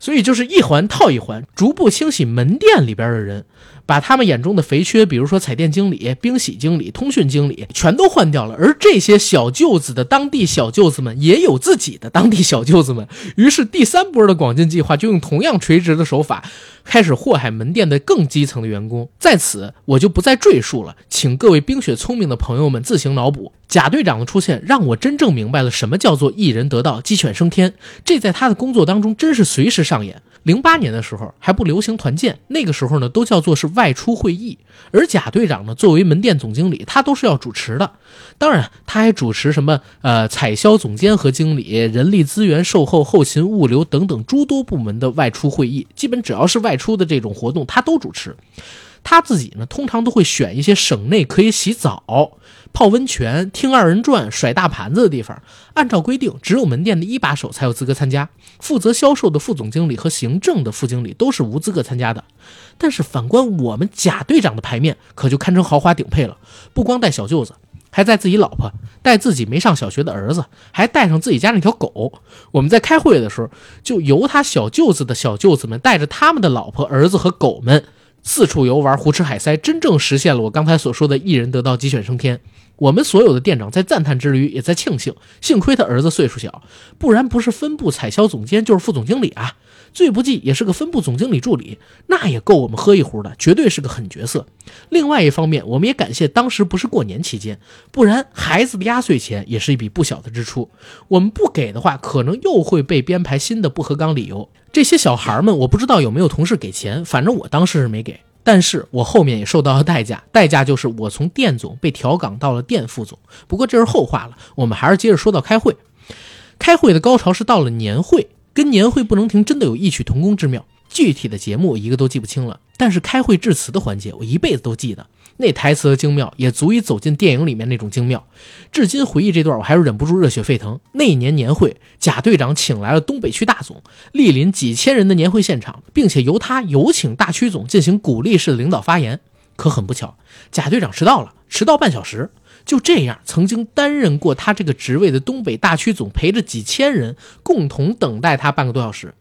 所以就是一环套一环，逐步清洗门店里边的人，把他们眼中的肥缺，比如说彩电经理、冰洗经理、通讯经理，全都换掉了。而这些小舅子的当地小舅子们也有自己的当地小舅子们，于是第三波的广进计划就用同样垂直的手法，开始祸害门店的更基层的员工。在此我就不再赘述了，请各位冰雪聪明的朋友们自行脑补。贾队长的出现，让我真正明白了什么叫做一人得道，鸡犬升天。这在他的工作当中真是随时上演。零八年的时候还不流行团建，那个时候呢都叫做是外出会议，而贾队长呢作为门店总经理，他都是要主持的。当然，他还主持什么呃采销总监和经理、人力资源、售后、后勤、物流等等诸多部门的外出会议，基本只要是外出的这种活动，他都主持。他自己呢，通常都会选一些省内可以洗澡、泡温泉、听二人转、甩大盘子的地方。按照规定，只有门店的一把手才有资格参加，负责销售的副总经理和行政的副经理都是无资格参加的。但是反观我们贾队长的牌面，可就堪称豪华顶配了。不光带小舅子，还带自己老婆，带自己没上小学的儿子，还带上自己家那条狗。我们在开会的时候，就由他小舅子的小舅子们带着他们的老婆、儿子和狗们。四处游玩，胡吃海塞，真正实现了我刚才所说的“一人得道，鸡犬升天”。我们所有的店长在赞叹之余，也在庆幸，幸亏他儿子岁数小，不然不是分部采销总监，就是副总经理啊。最不济也是个分部总经理助理，那也够我们喝一壶的，绝对是个狠角色。另外一方面，我们也感谢当时不是过年期间，不然孩子的压岁钱也是一笔不小的支出。我们不给的话，可能又会被编排新的不合纲理由。这些小孩们，我不知道有没有同事给钱，反正我当时是没给。但是我后面也受到了代价，代价就是我从店总被调岗到了店副总。不过这是后话了，我们还是接着说到开会。开会的高潮是到了年会。跟年会不能停真的有异曲同工之妙，具体的节目我一个都记不清了，但是开会致辞的环节我一辈子都记得，那台词的精妙也足以走进电影里面那种精妙，至今回忆这段我还是忍不住热血沸腾。那一年年会，贾队长请来了东北区大总，莅临几千人的年会现场，并且由他有请大区总进行鼓励式的领导发言。可很不巧，贾队长迟到了，迟到半小时。就这样，曾经担任过他这个职位的东北大区总陪着几千人共同等待他半个多小时，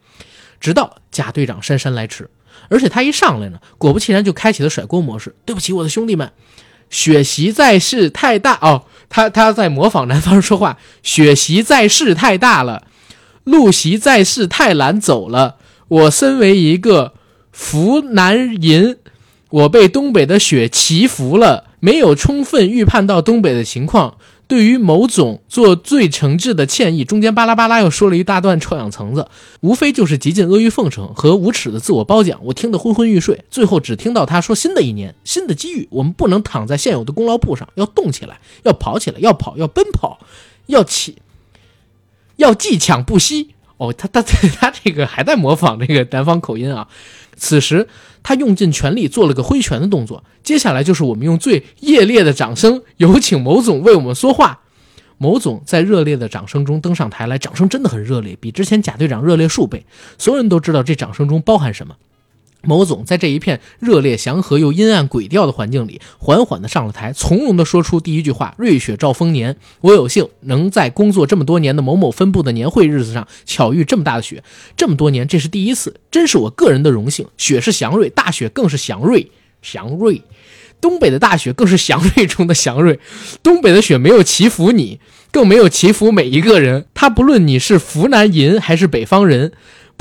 直到贾队长姗姗来迟。而且他一上来呢，果不其然就开启了甩锅模式。对不起，我的兄弟们，血席在世太大哦，他他在模仿南方人说话。血席在世太大了，路席在世太难走了。我身为一个湖南人，我被东北的雪祈福了。没有充分预判到东北的情况，对于某种做最诚挚的歉意。中间巴拉巴拉又说了一大段臭氧层子，无非就是极尽阿谀奉承和无耻的自我褒奖，我听得昏昏欲睡。最后只听到他说：“新的一年，新的机遇，我们不能躺在现有的功劳簿上，要动起来，要跑起来，要跑，要奔跑，要起，要技抢不息。”哦，他他他这个还在模仿这个南方口音啊。此时。他用尽全力做了个挥拳的动作，接下来就是我们用最热烈的掌声有请某总为我们说话。某总在热烈的掌声中登上台来，掌声真的很热烈，比之前贾队长热烈数倍。所有人都知道这掌声中包含什么。某总在这一片热烈祥和又阴暗诡调的环境里，缓缓地上了台，从容地说出第一句话：“瑞雪兆丰年，我有幸能在工作这么多年的某某分部的年会日子上巧遇这么大的雪，这么多年这是第一次，真是我个人的荣幸。雪是祥瑞，大雪更是祥瑞，祥瑞，东北的大雪更是祥瑞中的祥瑞。东北的雪没有祈福你，更没有祈福每一个人，他不论你是湖南人还是北方人。”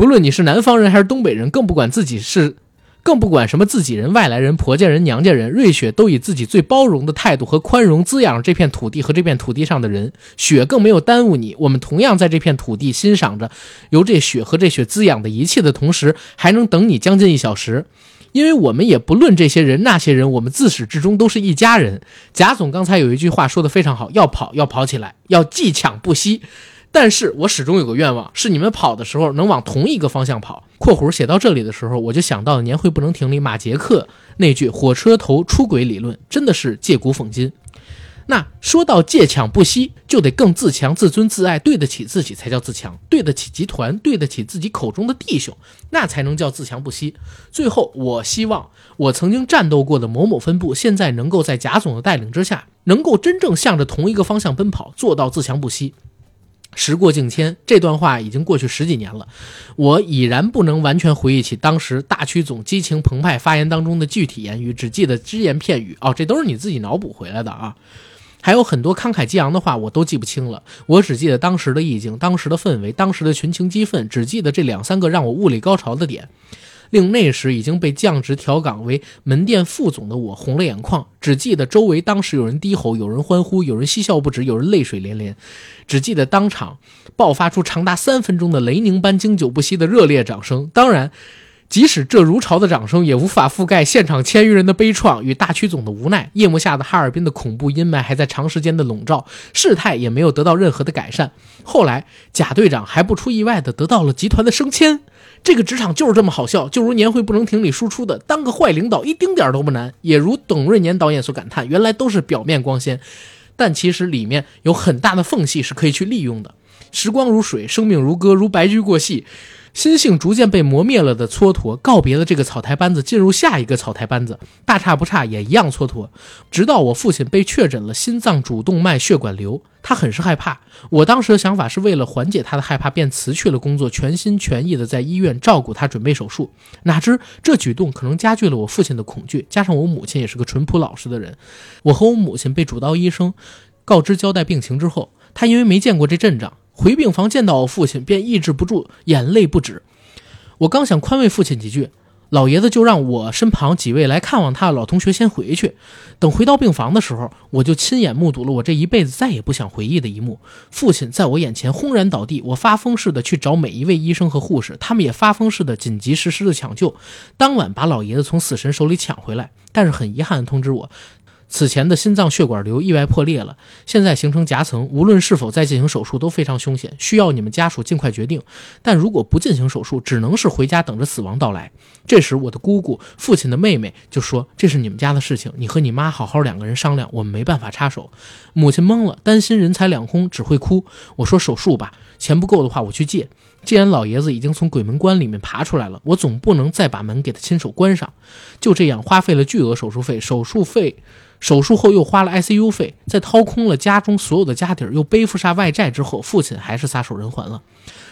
不论你是南方人还是东北人，更不管自己是，更不管什么自己人、外来人、婆家人、娘家人，瑞雪都以自己最包容的态度和宽容滋养这片土地和这片土地上的人。雪更没有耽误你，我们同样在这片土地欣赏着由这雪和这雪滋养的一切的同时，还能等你将近一小时，因为我们也不论这些人那些人，我们自始至终都是一家人。贾总刚才有一句话说的非常好，要跑要跑起来，要技抢不息。但是我始终有个愿望，是你们跑的时候能往同一个方向跑。（括弧写到这里的时候，我就想到了年会不能停里马杰克那句“火车头出轨理论”，真的是借古讽今。那说到借抢不息，就得更自强、自尊、自爱，对得起自己才叫自强，对得起集团，对得起自己口中的弟兄，那才能叫自强不息。最后，我希望我曾经战斗过的某某分部，现在能够在贾总的带领之下，能够真正向着同一个方向奔跑，做到自强不息。时过境迁，这段话已经过去十几年了，我已然不能完全回忆起当时大区总激情澎湃发言当中的具体言语，只记得只言片语。哦，这都是你自己脑补回来的啊！还有很多慷慨激昂的话，我都记不清了。我只记得当时的意境、当时的氛围、当时的群情激愤，只记得这两三个让我物理高潮的点。令那时已经被降职调岗为门店副总的我红了眼眶，只记得周围当时有人低吼，有人欢呼，有人嬉笑不止，有人泪水连连，只记得当场爆发出长达三分钟的雷鸣般经久不息的热烈掌声。当然，即使这如潮的掌声也无法覆盖现场千余人的悲怆与大区总的无奈。夜幕下的哈尔滨的恐怖阴霾还在长时间的笼罩，事态也没有得到任何的改善。后来，贾队长还不出意外的得到了集团的升迁。这个职场就是这么好笑，就如年会不能停里输出的，当个坏领导一丁点都不难。也如董瑞年导演所感叹，原来都是表面光鲜，但其实里面有很大的缝隙是可以去利用的。时光如水，生命如歌，如白驹过隙。心性逐渐被磨灭了的蹉跎，告别了这个草台班子，进入下一个草台班子，大差不差，也一样蹉跎。直到我父亲被确诊了心脏主动脉血管瘤，他很是害怕。我当时的想法是为了缓解他的害怕，便辞去了工作，全心全意的在医院照顾他，准备手术。哪知这举动可能加剧了我父亲的恐惧，加上我母亲也是个淳朴老实的人，我和我母亲被主刀医生告知交代病情之后，他因为没见过这阵仗，回病房见到我父亲便抑制不住眼泪不止。我刚想宽慰父亲几句，老爷子就让我身旁几位来看望他的老同学先回去。等回到病房的时候，我就亲眼目睹了我这一辈子再也不想回忆的一幕：父亲在我眼前轰然倒地，我发疯似的去找每一位医生和护士，他们也发疯似的紧急实施的抢救，当晚把老爷子从死神手里抢回来。但是很遗憾的通知我，此前的心脏血管瘤意外破裂了，现在形成夹层，无论是否再进行手术都非常凶险，需要你们家属尽快决定。但如果不进行手术，只能是回家等着死亡到来。这时，我的姑姑、父亲的妹妹就说：“这是你们家的事情，你和你妈好好两个人商量，我们没办法插手。”母亲懵了，担心人财两空，只会哭。我说：“手术吧，钱不够的话我去借。”既然老爷子已经从鬼门关里面爬出来了，我总不能再把门给他亲手关上。就这样，花费了巨额手术费，手术费。手术后又花了 ICU 费，在掏空了家中所有的家底儿，又背负下外债之后，父亲还是撒手人寰了。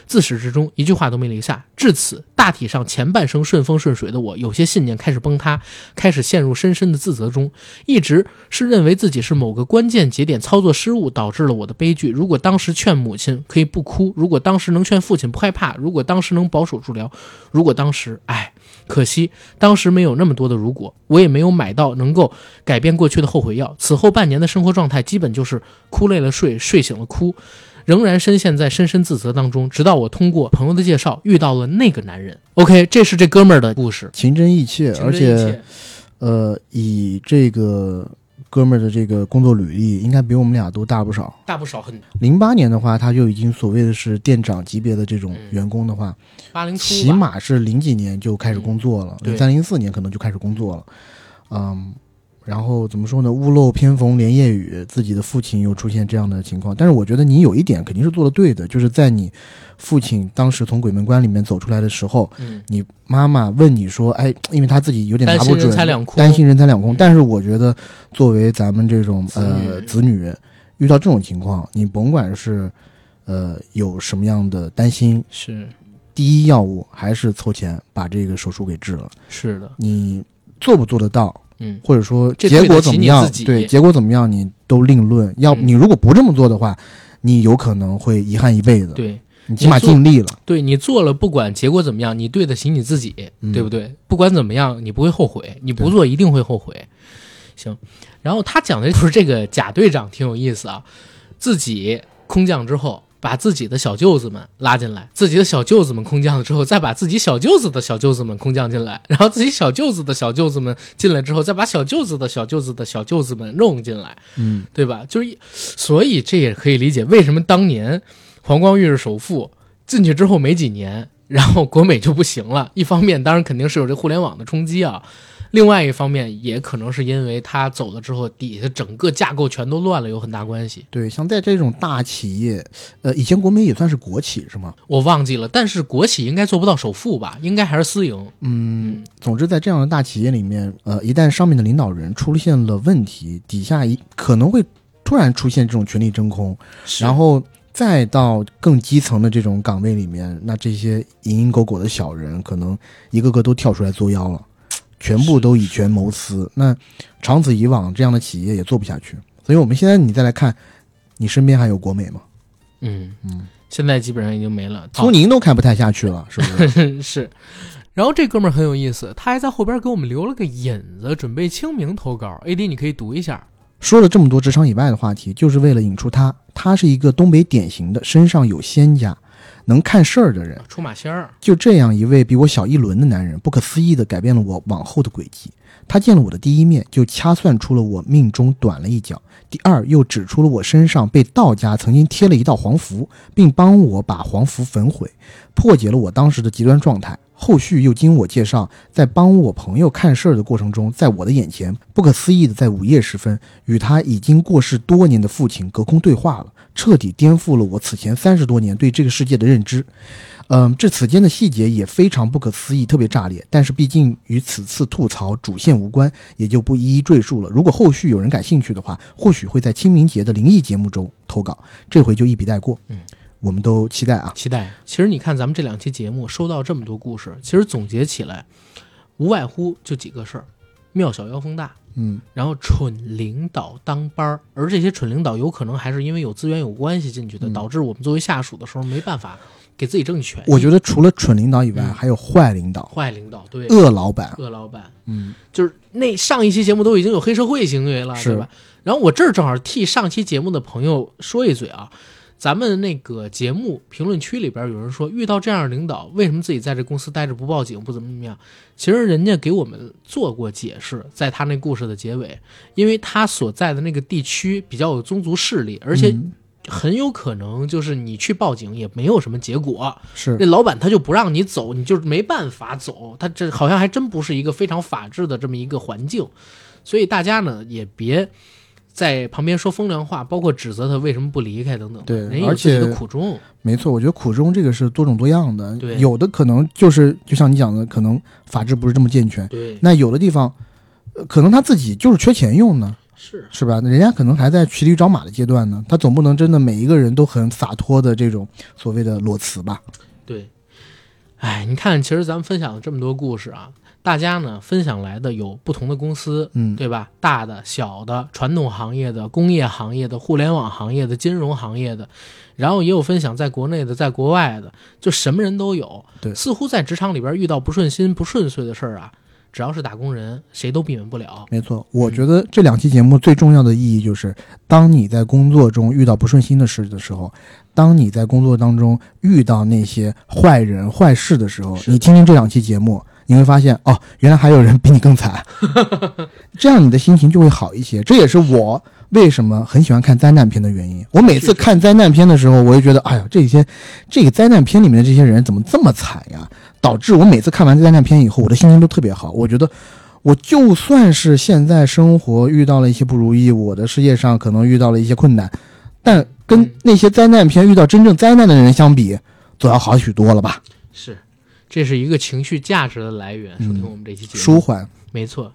自始至终一句话都没留下。至此，大体上前半生顺风顺水的我，有些信念开始崩塌，开始陷入深深的自责中。一直是认为自己是某个关键节点操作失误导致了我的悲剧。如果当时劝母亲可以不哭，如果当时能劝父亲不害怕，如果当时能保守治疗，如果当时，哎，可惜当时没有那么多的如果，我也没有买到能够改变过去的后悔药。此后半年的生活状态基本就是哭累了睡，睡醒了哭。仍然深陷在深深自责当中，直到我通过朋友的介绍遇到了那个男人。OK，这是这哥们儿的故事，情真意切，而且呃，以这个哥们儿的这个工作履历，应该比我们俩都大不少。大不少，很零八年的话，他就已经所谓的是店长级别的这种员工的话，八零起码是零几年就开始工作了，零三零四年可能就开始工作了，嗯，然后怎么说呢？屋漏偏逢连夜雨，自己的父亲又出现这样的情况。但是我觉得你有一点肯定是做的对的，就是在你父亲当时从鬼门关里面走出来的时候，嗯，你妈妈问你说：“哎，因为他自己有点拿担心不准，人财两空，担心人财两空。嗯但是我觉得，作为咱们这种呃子女，遇到这种情况，你甭管是呃有什么样的担心，是第一要务还是凑钱把这个手术给治了。是的，你做不做得到，嗯，或者说结果怎么样？对，结果怎么样你都另论。要嗯你如果不这么做的话，你有可能会遗憾一辈子。对你起码尽力了。对，你做了，不管结果怎么样，你对得起你自己，嗯对不对？不管怎么样，你不会后悔，你不做一定会后悔。行，然后他讲的就是这个贾队长挺有意思啊，自己空降之后。把自己的小舅子们拉进来，自己的小舅子们空降了之后，再把自己小舅子的小舅子们空降进来，然后自己小舅子的小舅子们进来之后，再把小舅子的小舅子的小舅子们弄进来，嗯，对吧？就是，所以这也可以理解为什么当年黄光裕是首富，进去之后没几年，然后国美就不行了。一方面，当然肯定是有这互联网的冲击啊；另外一方面，也可能是因为他走了之后，底下整个架构全都乱了，有很大关系。对，像在这种大企业，呃，以前国美也算是国企是吗？我忘记了，但是国企应该做不到首富吧？应该还是私营。嗯，总之在这样的大企业里面，呃，一旦上面的领导人出现了问题，底下一可能会突然出现这种权力真空，然后再到更基层的这种岗位里面，那这些蝇营狗苟的小人，可能一个个都跳出来作妖了，全部都以权谋私。那长此以往，这样的企业也做不下去。所以，我们现在你再来看，你身边还有国美吗？嗯嗯，现在基本上已经没了。苏宁都看不太下去了，是不是？<laughs> 是，然后这哥们儿很有意思，他还在后边给我们留了个引子，准备清明投稿。AD，你可以读一下。说了这么多职场以外的话题，就是为了引出他。他是一个东北典型的身上有仙家、能看事儿的人。出马仙儿，就这样一位比我小一轮的男人，不可思议地改变了我往后的轨迹。他见了我的第一面，就掐算出了我命中短了一脚；第二，又指出了我身上被道家曾经贴了一道黄符，并帮我把黄符焚毁，破解了我当时的极端状态。后续又经我介绍，在帮我朋友看事儿的过程中，在我的眼前，不可思议的在午夜时分，与他已经过世多年的父亲隔空对话了，彻底颠覆了我此前三十多年对这个世界的认知。嗯，这此间的细节也非常不可思议，特别炸裂。但是毕竟与此次吐槽主线无关，也就不一一赘述了。如果后续有人感兴趣的话，或许会在清明节的灵异节目中投稿，这回就一笔带过。嗯，我们都期待啊。期待。其实你看咱们这两期节目收到这么多故事，其实总结起来，无外乎就几个事儿：庙小妖风大，嗯，然后蠢领导当班儿，而这些蠢领导有可能还是因为有资源有关系进去的，嗯导致我们作为下属的时候没办法给自己争取权益。我觉得除了蠢领导以外，嗯还有坏领导、坏领导对恶老板。恶老板，嗯，就是那上一期节目都已经有黑社会行为了，是对吧？然后我这儿正好替上期节目的朋友说一嘴啊，咱们那个节目评论区里边有人说，遇到这样的领导，为什么自己在这公司待着不报警，不怎么怎么样？其实人家给我们做过解释，在他那故事的结尾，因为他所在的那个地区比较有宗族势力，而且嗯很有可能就是你去报警也没有什么结果，是那老板他就不让你走，你就没办法走。他这好像还真不是一个非常法治的这么一个环境，所以大家呢也别在旁边说风凉话，包括指责他为什么不离开等等。对人有而自己的且苦衷。没错，我觉得苦衷这个是多种多样的。对有的可能就是就像你讲的，可能法制不是这么健全。对，那有的地方，呃可能他自己就是缺钱用呢，是是吧？人家可能还在骑驴找马的阶段呢，他总不能真的每一个人都很洒脱的这种所谓的裸辞吧？对。哎，你看，其实咱们分享了这么多故事啊，大家呢分享来的有不同的公司，嗯，对吧？大的、小的、传统行业的、工业行业的、互联网行业的、金融行业的，然后也有分享在国内的、在国外的，就什么人都有。对似乎在职场里边遇到不顺心、不顺遂的事儿啊，只要是打工人，谁都避免不了。没错，我觉得这两期节目最重要的意义就是，当你在工作中遇到不顺心的事的时候，当你在工作当中遇到那些坏人坏事的时候，你听听这两期节目，你会发现哦，原来还有人比你更惨，<laughs> 这样你的心情就会好一些。这也是我为什么很喜欢看灾难片的原因。我每次看灾难片的时候，我就觉得，哎呀，这些这个灾难片里面的这些人怎么这么惨呀？导致我每次看完灾难片以后，我的心情都特别好。我觉得，我就算是现在生活遇到了一些不如意，我的事业上可能遇到了一些困难，但跟嗯那些灾难片遇到真正灾难的人相比，总要好许多了吧？是，这是一个情绪价值的来源。收听嗯我们这期节目，舒缓，没错，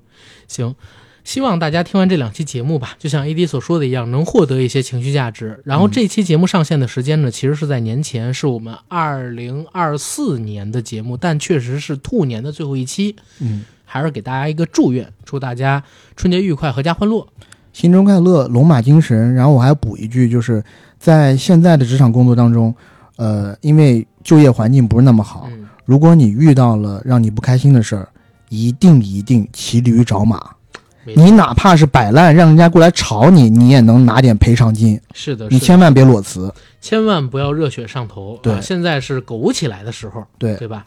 行，希望大家听完这两期节目吧，就像 AD 所说的一样，能获得一些情绪价值。然后这期节目上线的时间呢，其实是在年前，是我们二零二四年的节目，但确实是兔年的最后一期，嗯，还是给大家一个祝愿，祝大家春节愉快，阖家欢乐。新春快乐，龙马精神。然后我还要补一句，就是在现在的职场工作当中，呃，因为就业环境不是那么好，嗯，如果你遇到了让你不开心的事儿，一定一定骑驴找马。你哪怕是摆烂，让人家过来吵你，你也能拿点赔偿金。是的，你千万别裸辞。千万不要热血上头。对啊，现在是苟起来的时候，对对吧？